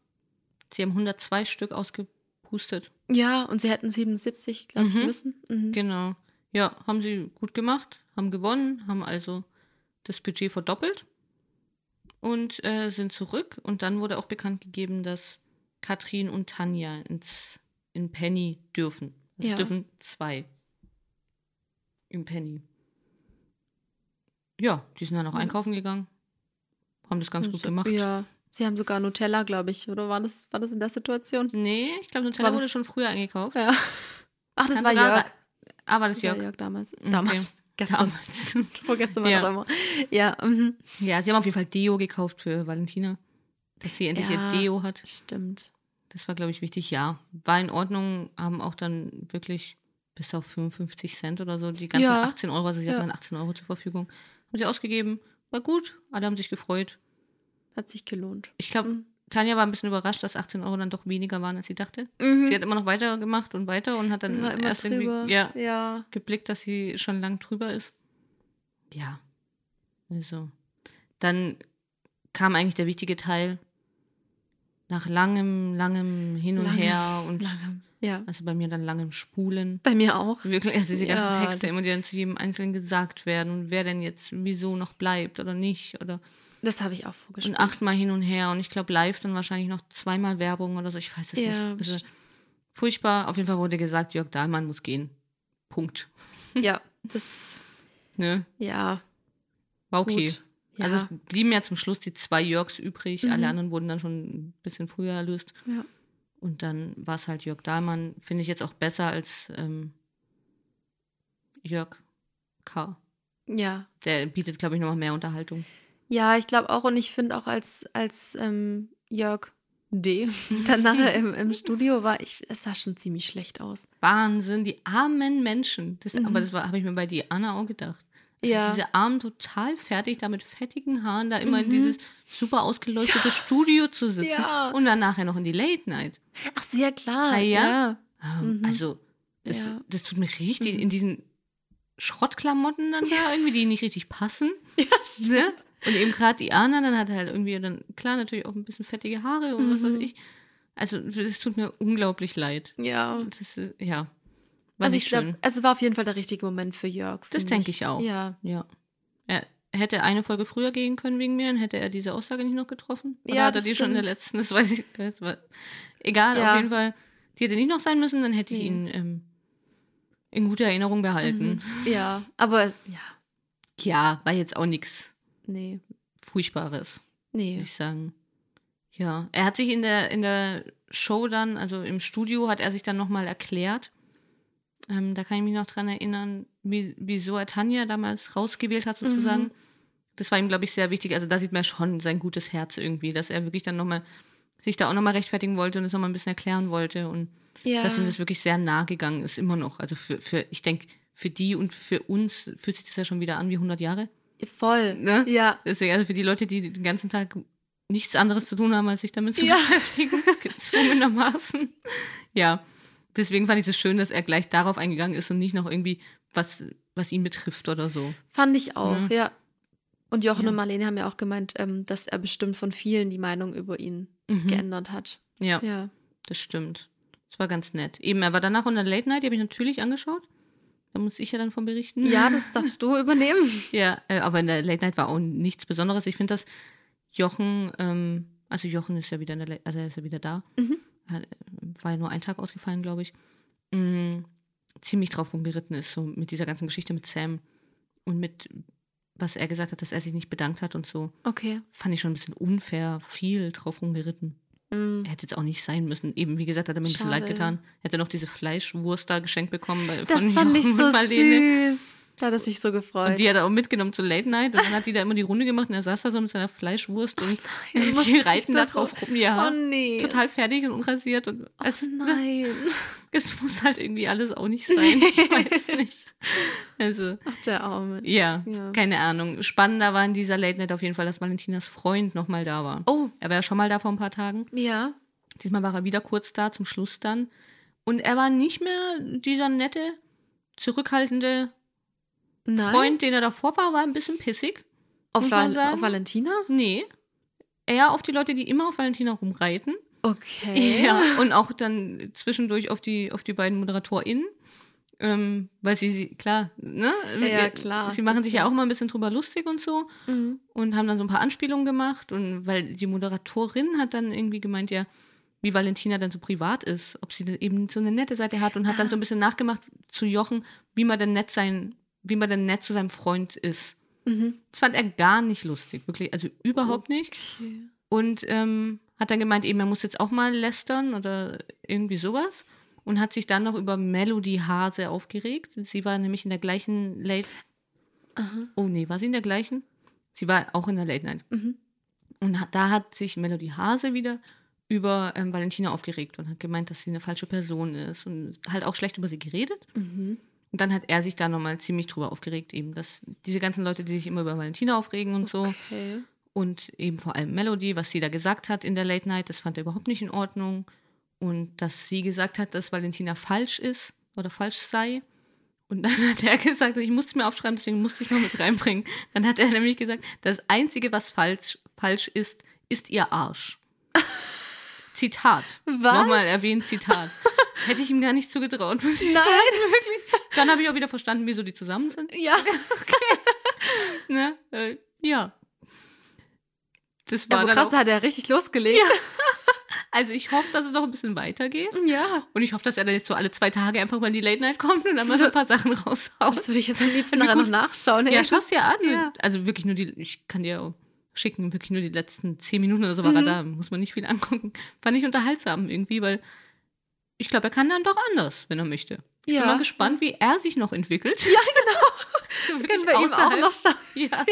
Sie haben 102 Stück ausgepustet. Ja, und sie hätten 77, glaube ich, Mhm. müssen. Mhm. Genau. Ja, haben sie gut gemacht, haben gewonnen, haben also das Budget verdoppelt und äh, sind zurück. Und dann wurde auch bekannt gegeben, dass Katrin und Tanja ins, in Penny dürfen. Es Ja. dürfen zwei im Penny. Ja, die sind dann auch einkaufen gegangen. Haben das ganz gut So- gemacht. Ja, sie haben sogar Nutella, glaube ich. Oder war das, war das in der Situation? Nee, ich glaube, Nutella wurde schon früher eingekauft. Ja. Ach, das Kann war Jörg. Ah, war das Jörg? Jörg damals. Okay. Damals. Gestern. Damals. Vorgestern war Ja. noch immer. Ja, mhm. Ja, sie haben auf jeden Fall Deo gekauft für Valentina. dass sie endlich Ja. ihr Deo hat. Stimmt. Das war, glaube ich, wichtig. Ja, war in Ordnung, haben auch dann wirklich bis auf 55 Cent oder so die ganzen Ja. 18 Euro, also sie Ja. hatten dann 18 Euro zur Verfügung, haben sie ausgegeben. War gut, alle haben sich gefreut. Hat sich gelohnt. Ich glaube, Mhm. Tanja war ein bisschen überrascht, dass 18 Euro dann doch weniger waren, als sie dachte. Mhm. Sie hat immer noch weitergemacht und weiter und hat dann erst irgendwie drüber. ja, ja. geblickt, dass sie schon lang drüber ist. Ja. Also. Dann kam eigentlich der wichtige Teil. Nach langem, langem Hin und Lange, Her und Lange. Ja. also bei mir dann langem Spulen. Bei mir auch. Wirklich, also diese ganzen Ja, Texte immer, die dann zu jedem Einzelnen gesagt werden und wer denn jetzt wieso noch bleibt oder nicht. Oder Das habe ich auch und vorgespielt. achtmal hin und her und ich glaube live dann wahrscheinlich noch zweimal Werbung oder so, ich weiß es Ja, nicht. Also, furchtbar. Auf jeden Fall wurde gesagt, Jörg Dahlmann muss gehen. Punkt. Ja, das, Ne? ja, War okay. gut. Ja. Also es blieben ja zum Schluss die zwei Jörgs übrig. Mhm. Alle anderen wurden dann schon ein bisschen früher erlöst. ja. Und dann war es halt Jörg Dahlmann. Finde ich jetzt auch besser als ähm, Jörg K. ja. Der bietet, glaube ich, nochmal mehr Unterhaltung. Ja, ich glaube auch und ich finde auch als, als ähm, Jörg D. dann nachher im, im Studio war, ich, es sah schon ziemlich schlecht aus. Wahnsinn, die armen Menschen. Das, Aber das habe ich mir bei Diana auch gedacht. Also Mhm. Ja. Diese Armen total fertig, da mit fettigen Haaren, da immer in Mhm. dieses super ausgeleuchtete Studio zu sitzen Ja. und dann nachher noch in die Late Night. Ach, sehr klar. Ah, ja? ja. Ähm, Also, das, Ja. das tut mir richtig in diesen Schrottklamotten dann da irgendwie, die nicht richtig passen. ne? Und eben gerade die Anna, dann hat er halt irgendwie dann, klar, natürlich auch ein bisschen fettige Haare und was Mhm. weiß ich. Also, das tut mir unglaublich leid. Ja. Ist, äh, ja, war Also ich glaube, es war auf jeden Fall der richtige Moment für Jörg. Das denke ich auch. Ja. Ja. Er hätte eine Folge früher gehen können wegen mir, dann hätte er diese Aussage nicht noch getroffen. Oder Ja, hat er das die schon in der stimmt. letzten? Das weiß ich. Das war, egal, Ja. auf jeden Fall. Die hätte nicht noch sein müssen, dann hätte ich ihn ähm, in guter Erinnerung behalten. Ja, aber ja, Ja, war jetzt auch nichts nee. Furchtbares, würde Nee. ich sagen. Ja, er hat sich in der, in der Show dann, also im Studio, hat er sich dann nochmal erklärt. Ähm, da kann ich mich noch dran erinnern, wie, wieso er Tanja damals rausgewählt hat, sozusagen. Mhm. Das war ihm, glaube ich, sehr wichtig. Also da sieht man schon sein gutes Herz irgendwie, dass er wirklich dann nochmal sich da auch nochmal rechtfertigen wollte und es nochmal ein bisschen erklären wollte und Ja. dass ihm das wirklich sehr nah gegangen ist, immer noch. Also für, für ich denke, für die und für uns fühlt sich das ja schon wieder an wie 100 Jahre. Voll. Ne? Ja. Deswegen, also für die Leute, die den ganzen Tag nichts anderes zu tun haben, als sich damit zu Ja. beschäftigen, gezwungenermaßen. Ja, deswegen fand ich es schön, dass er gleich darauf eingegangen ist und nicht noch irgendwie was, was ihn betrifft oder so. Fand ich auch, Mhm. ja. Und Jochen Ja. und Marlene haben ja auch gemeint, ähm, dass er bestimmt von vielen die Meinung über ihn geändert hat. Mhm. Ja, Ja. das stimmt. Das war ganz nett. Eben, er war danach in der Late Night, die habe ich natürlich angeschaut. Da muss ich ja dann von berichten. Ja, das darfst du übernehmen. Ja, äh, aber in der Late Night war auch nichts Besonderes. Ich finde, dass Jochen, ähm, also Jochen ist ja wieder in der also er ist ja wieder da. Hat, äh, war ja nur ein Tag ausgefallen, glaube ich. Mm, ziemlich drauf rumgeritten ist, so mit dieser ganzen Geschichte mit Sam und mit, was er gesagt hat, dass er sich nicht bedankt hat und so. Okay. Fand ich schon ein bisschen unfair, viel drauf rumgeritten. Mm. Er hätte jetzt auch nicht sein müssen. Eben, wie gesagt, hat er mir ein bisschen Schade. leid getan. Er hätte noch diese Fleischwurst da geschenkt bekommen. Bei, Das von fand ich Jochen so und Marlene. süß. Da hat er sich so gefreut. Und die hat er auch mitgenommen zur Late Night und dann hat die da immer die Runde gemacht und er saß da so mit seiner Fleischwurst und nein, die reiten da das so- drauf rum, ja. Oh nee. Total fertig und unrasiert und Oh also, nein. es muss halt irgendwie alles auch nicht sein. Ich weiß nicht. Also, Ach, der Arme. ja, Ja. keine Ahnung. Spannender war in dieser Late Night auf jeden Fall, dass Valentinas Freund nochmal da war. Oh, Er war ja schon mal da vor ein paar Tagen. ja. Diesmal war er wieder kurz da, zum Schluss dann. Und er war nicht mehr dieser nette, zurückhaltende Nein. Freund, den er davor war, war ein bisschen pissig. auf, Val sagen. auf Valentina? Nee. Eher auf die Leute, die immer auf Valentina rumreiten. Okay. Ja. Und auch dann zwischendurch auf die, auf die beiden ModeratorInnen. Ähm, weil sie, sie, klar, ne? Ja, klar, Sie machen sich ja- auch immer ein bisschen drüber lustig und so. Mhm. Und haben dann so ein paar Anspielungen gemacht. Und weil die Moderatorin hat dann irgendwie gemeint, ja, wie Valentina dann so privat ist, ob sie dann eben so eine nette Seite hat und hat dann so ein bisschen nachgemacht zu Jochen, wie man denn nett sein, wie man denn nett zu seinem Freund ist. Mhm. Das fand er gar nicht lustig, wirklich, also überhaupt nicht. Okay. Und ähm, hat dann gemeint, eben, er muss jetzt auch mal lästern oder irgendwie sowas. Und hat sich dann noch über Melody Hase aufgeregt. Sie war nämlich in der gleichen Late. Oh nee, war sie in der gleichen? Sie war auch in der Late Night. Mhm. Und hat, da hat sich Melody Hase wieder über ähm, Valentina aufgeregt und hat gemeint, dass sie eine falsche Person ist und halt auch schlecht über sie geredet. Mhm. Und dann hat er sich da nochmal ziemlich drüber aufgeregt, eben, dass diese ganzen Leute, die sich immer über Valentina aufregen und so. Okay. Und eben vor allem Melody, was sie da gesagt hat in der Late Night, das fand er überhaupt nicht in Ordnung. Und dass sie gesagt hat, dass Valentina falsch ist oder falsch sei. Und dann hat er gesagt, ich musste es mir aufschreiben, deswegen musste ich es noch mit reinbringen. Dann hat er nämlich gesagt, das Einzige, was falsch, falsch ist, ist ihr Arsch. Zitat. Was? Nochmal erwähnt, Zitat. Hätte ich ihm gar nicht zugetraut, muss ich Nein. sagen, wirklich. Dann habe ich auch wieder verstanden, wieso die zusammen sind. Ja. Ne? Äh, ja. Das Ja, war aber dann krass, da hat er richtig losgelegt. Also ich hoffe, dass es noch ein bisschen weitergeht. Ja. Und ich hoffe, dass er dann jetzt so alle zwei Tage einfach mal in die Late Night kommt und dann mal so ein paar Sachen raushaut. Das würde ich jetzt am liebsten nachher noch nachschauen. Ja, Ey, schau's dir an. Ja. Also wirklich nur die, ich kann dir auch schicken, wirklich nur die letzten zehn Minuten oder so war er Mhm. da. Muss man nicht viel angucken. Fand ich unterhaltsam irgendwie, weil ich glaube, er kann dann doch anders, wenn er möchte. Ich Ja. bin mal gespannt, wie er sich noch entwickelt. Ja, genau. so Können wir ihm auch außerhalb. noch schauen. Ja.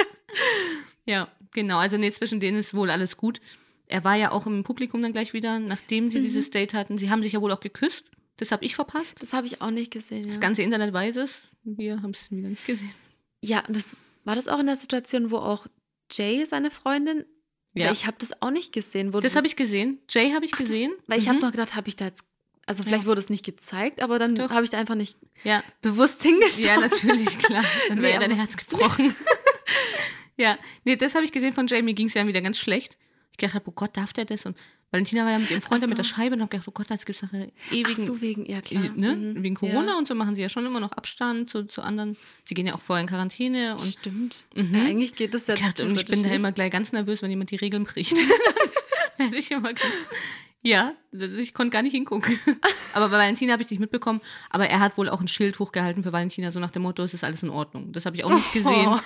ja, genau. Also nee, zwischen denen ist wohl alles gut. Er war ja auch im Publikum dann gleich wieder, nachdem sie Mhm. dieses Date hatten. Sie haben sich ja wohl auch geküsst. Das habe ich verpasst. Das habe ich auch nicht gesehen. Ja, Das ganze Internet weiß es. Wir haben es wieder nicht gesehen. ja und das war das auch in der Situation, wo auch Jay, seine Freundin, Ja. weil ich habe das auch nicht gesehen. Das habe ich gesehen. Jay habe ich Ach, das- gesehen. Weil ich Mhm. habe noch gedacht, habe ich da jetzt, also vielleicht wurde es nicht gezeigt, aber dann habe ich da einfach nicht Ja, bewusst hingeschaut. ja, natürlich, klar. Dann wäre ja dein Herz gebrochen. ja, nee, das habe ich gesehen von Jay. Mir ging es ja wieder ganz schlecht. Ich gedacht, oh Gott, darf der das? Und Valentina war ja mit ihrem Freund da Ach mit der so. Scheibe und habe gedacht, oh Gott, jetzt gibt es nachher Ach ewigen so, wegen, ja klar. ne? Mhm. Wegen Corona Ja. und so machen sie ja schon immer noch Abstand zu, zu anderen. Sie gehen ja auch vorher in Quarantäne und Stimmt. Mhm. Ja, eigentlich geht das ja Gott, und ich bin da nicht. immer gleich ganz nervös, wenn jemand die Regeln bricht. Werde ich immer ganz. Ja, ich konnte gar nicht hingucken. Aber bei Valentina habe ich nicht mitbekommen. Aber er hat wohl auch ein Schild hochgehalten für Valentina, so nach dem Motto, es ist alles in Ordnung. Das habe ich auch nicht gesehen. Oh.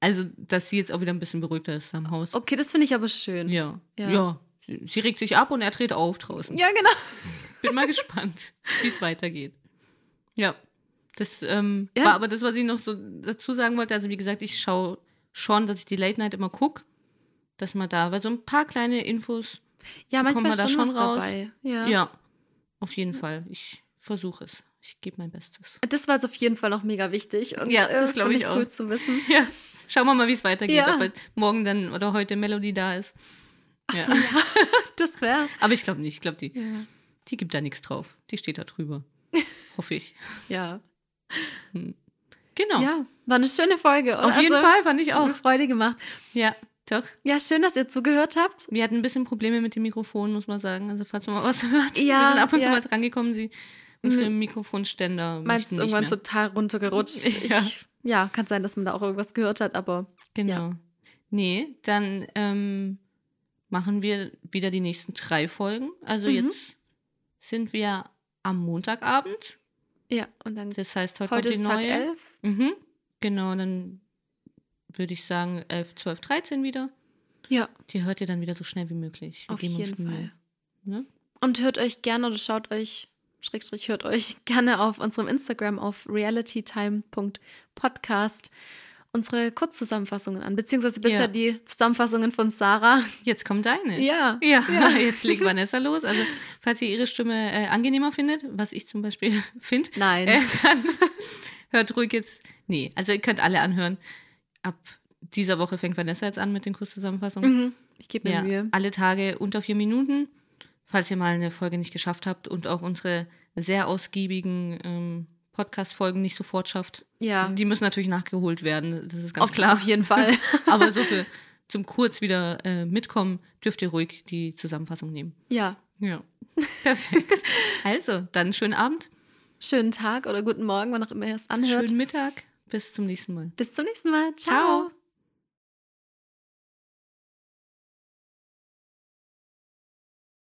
Also, dass sie jetzt auch wieder ein bisschen beruhigter ist am Haus. Okay, das finde ich aber schön. Ja. Ja. ja. Sie sie regt sich ab und er dreht auf draußen. Ja, genau. Bin mal gespannt, wie es weitergeht. Ja. Das ähm, Ja. war aber das, was ich noch so dazu sagen wollte. Also, wie gesagt, ich schaue schon, dass ich die Late Night immer gucke. Dass man da, weil so ein paar kleine Infos, Ja, manchmal man da schon was raus? dabei. Ja. ja, auf jeden Fall. Ich versuche es. Ich gebe mein Bestes. Das war jetzt auf jeden Fall noch mega wichtig. Und, Ja, äh, das glaub finde ich auch. Cool zu wissen. Ja. Schauen wir mal, wie es weitergeht. Ja. Ob morgen dann oder heute Melody da ist. Ja. So, ja. das wär's. Aber ich glaube nicht. Ich glaube, die, Ja. die gibt da nichts drauf. Die steht da drüber. Hoffe ich. Ja. Genau. ja, war eine schöne Folge. Auf jeden Also, Fall fand ich Hat auch. mir Freude gemacht. Ja, doch. Ja, schön, dass ihr zugehört habt. Wir hatten ein bisschen Probleme mit dem Mikrofon, muss man sagen. Also falls man mal was hört. Ja, wir sind ab und zu ja. mal drangekommen. Sie, unsere Mikrofonständer Meinst du irgendwann mehr. total runtergerutscht? Ja. Ich, ja, kann sein, dass man da auch irgendwas gehört hat, aber Genau. Nee, dann ähm, machen wir wieder die nächsten drei Folgen. Also Mhm. jetzt sind wir am Montagabend. ja, und dann Das heißt, heute, heute kommt die ist Tag neue. 11. Mhm. Genau, dann würde ich sagen 11, 12, 13 wieder. Ja, Die hört ihr dann wieder so schnell wie möglich. Wir auf jeden. Fall. Ne? Und hört euch gerne oder schaut euch, Schrägstrich, hört euch gerne auf unserem Instagram auf realitytime.podcast unsere Kurzzusammenfassungen an, beziehungsweise bisher Ja. die Zusammenfassungen von Sarah. Jetzt kommt deine. Ja. Ja, jetzt legt Vanessa los. Also, falls ihr ihre Stimme äh, angenehmer findet, was ich zum Beispiel finde, Nein. äh, dann hört ruhig jetzt. Nee, also ihr könnt alle anhören. Ab dieser Woche fängt Vanessa jetzt an mit den Kurzzusammenfassungen. Mhm. Ich gebe mir Ja, Mühe. alle Tage unter vier Minuten, falls ihr mal eine Folge nicht geschafft habt und auch unsere sehr ausgiebigen ähm, Podcast-Folgen nicht sofort schafft. Ja. Die müssen natürlich nachgeholt werden, das ist ganz Auf, klar. auf jeden Fall. Aber so für zum kurz wieder äh, mitkommen, dürft ihr ruhig die Zusammenfassung nehmen. ja. Ja. Perfekt. also, dann schönen Abend, Schönen Tag oder guten Morgen, wann auch immer ihr es anhört. schönen Mittag. Bis zum nächsten Mal. Bis zum nächsten Mal. Ciao. Ciao.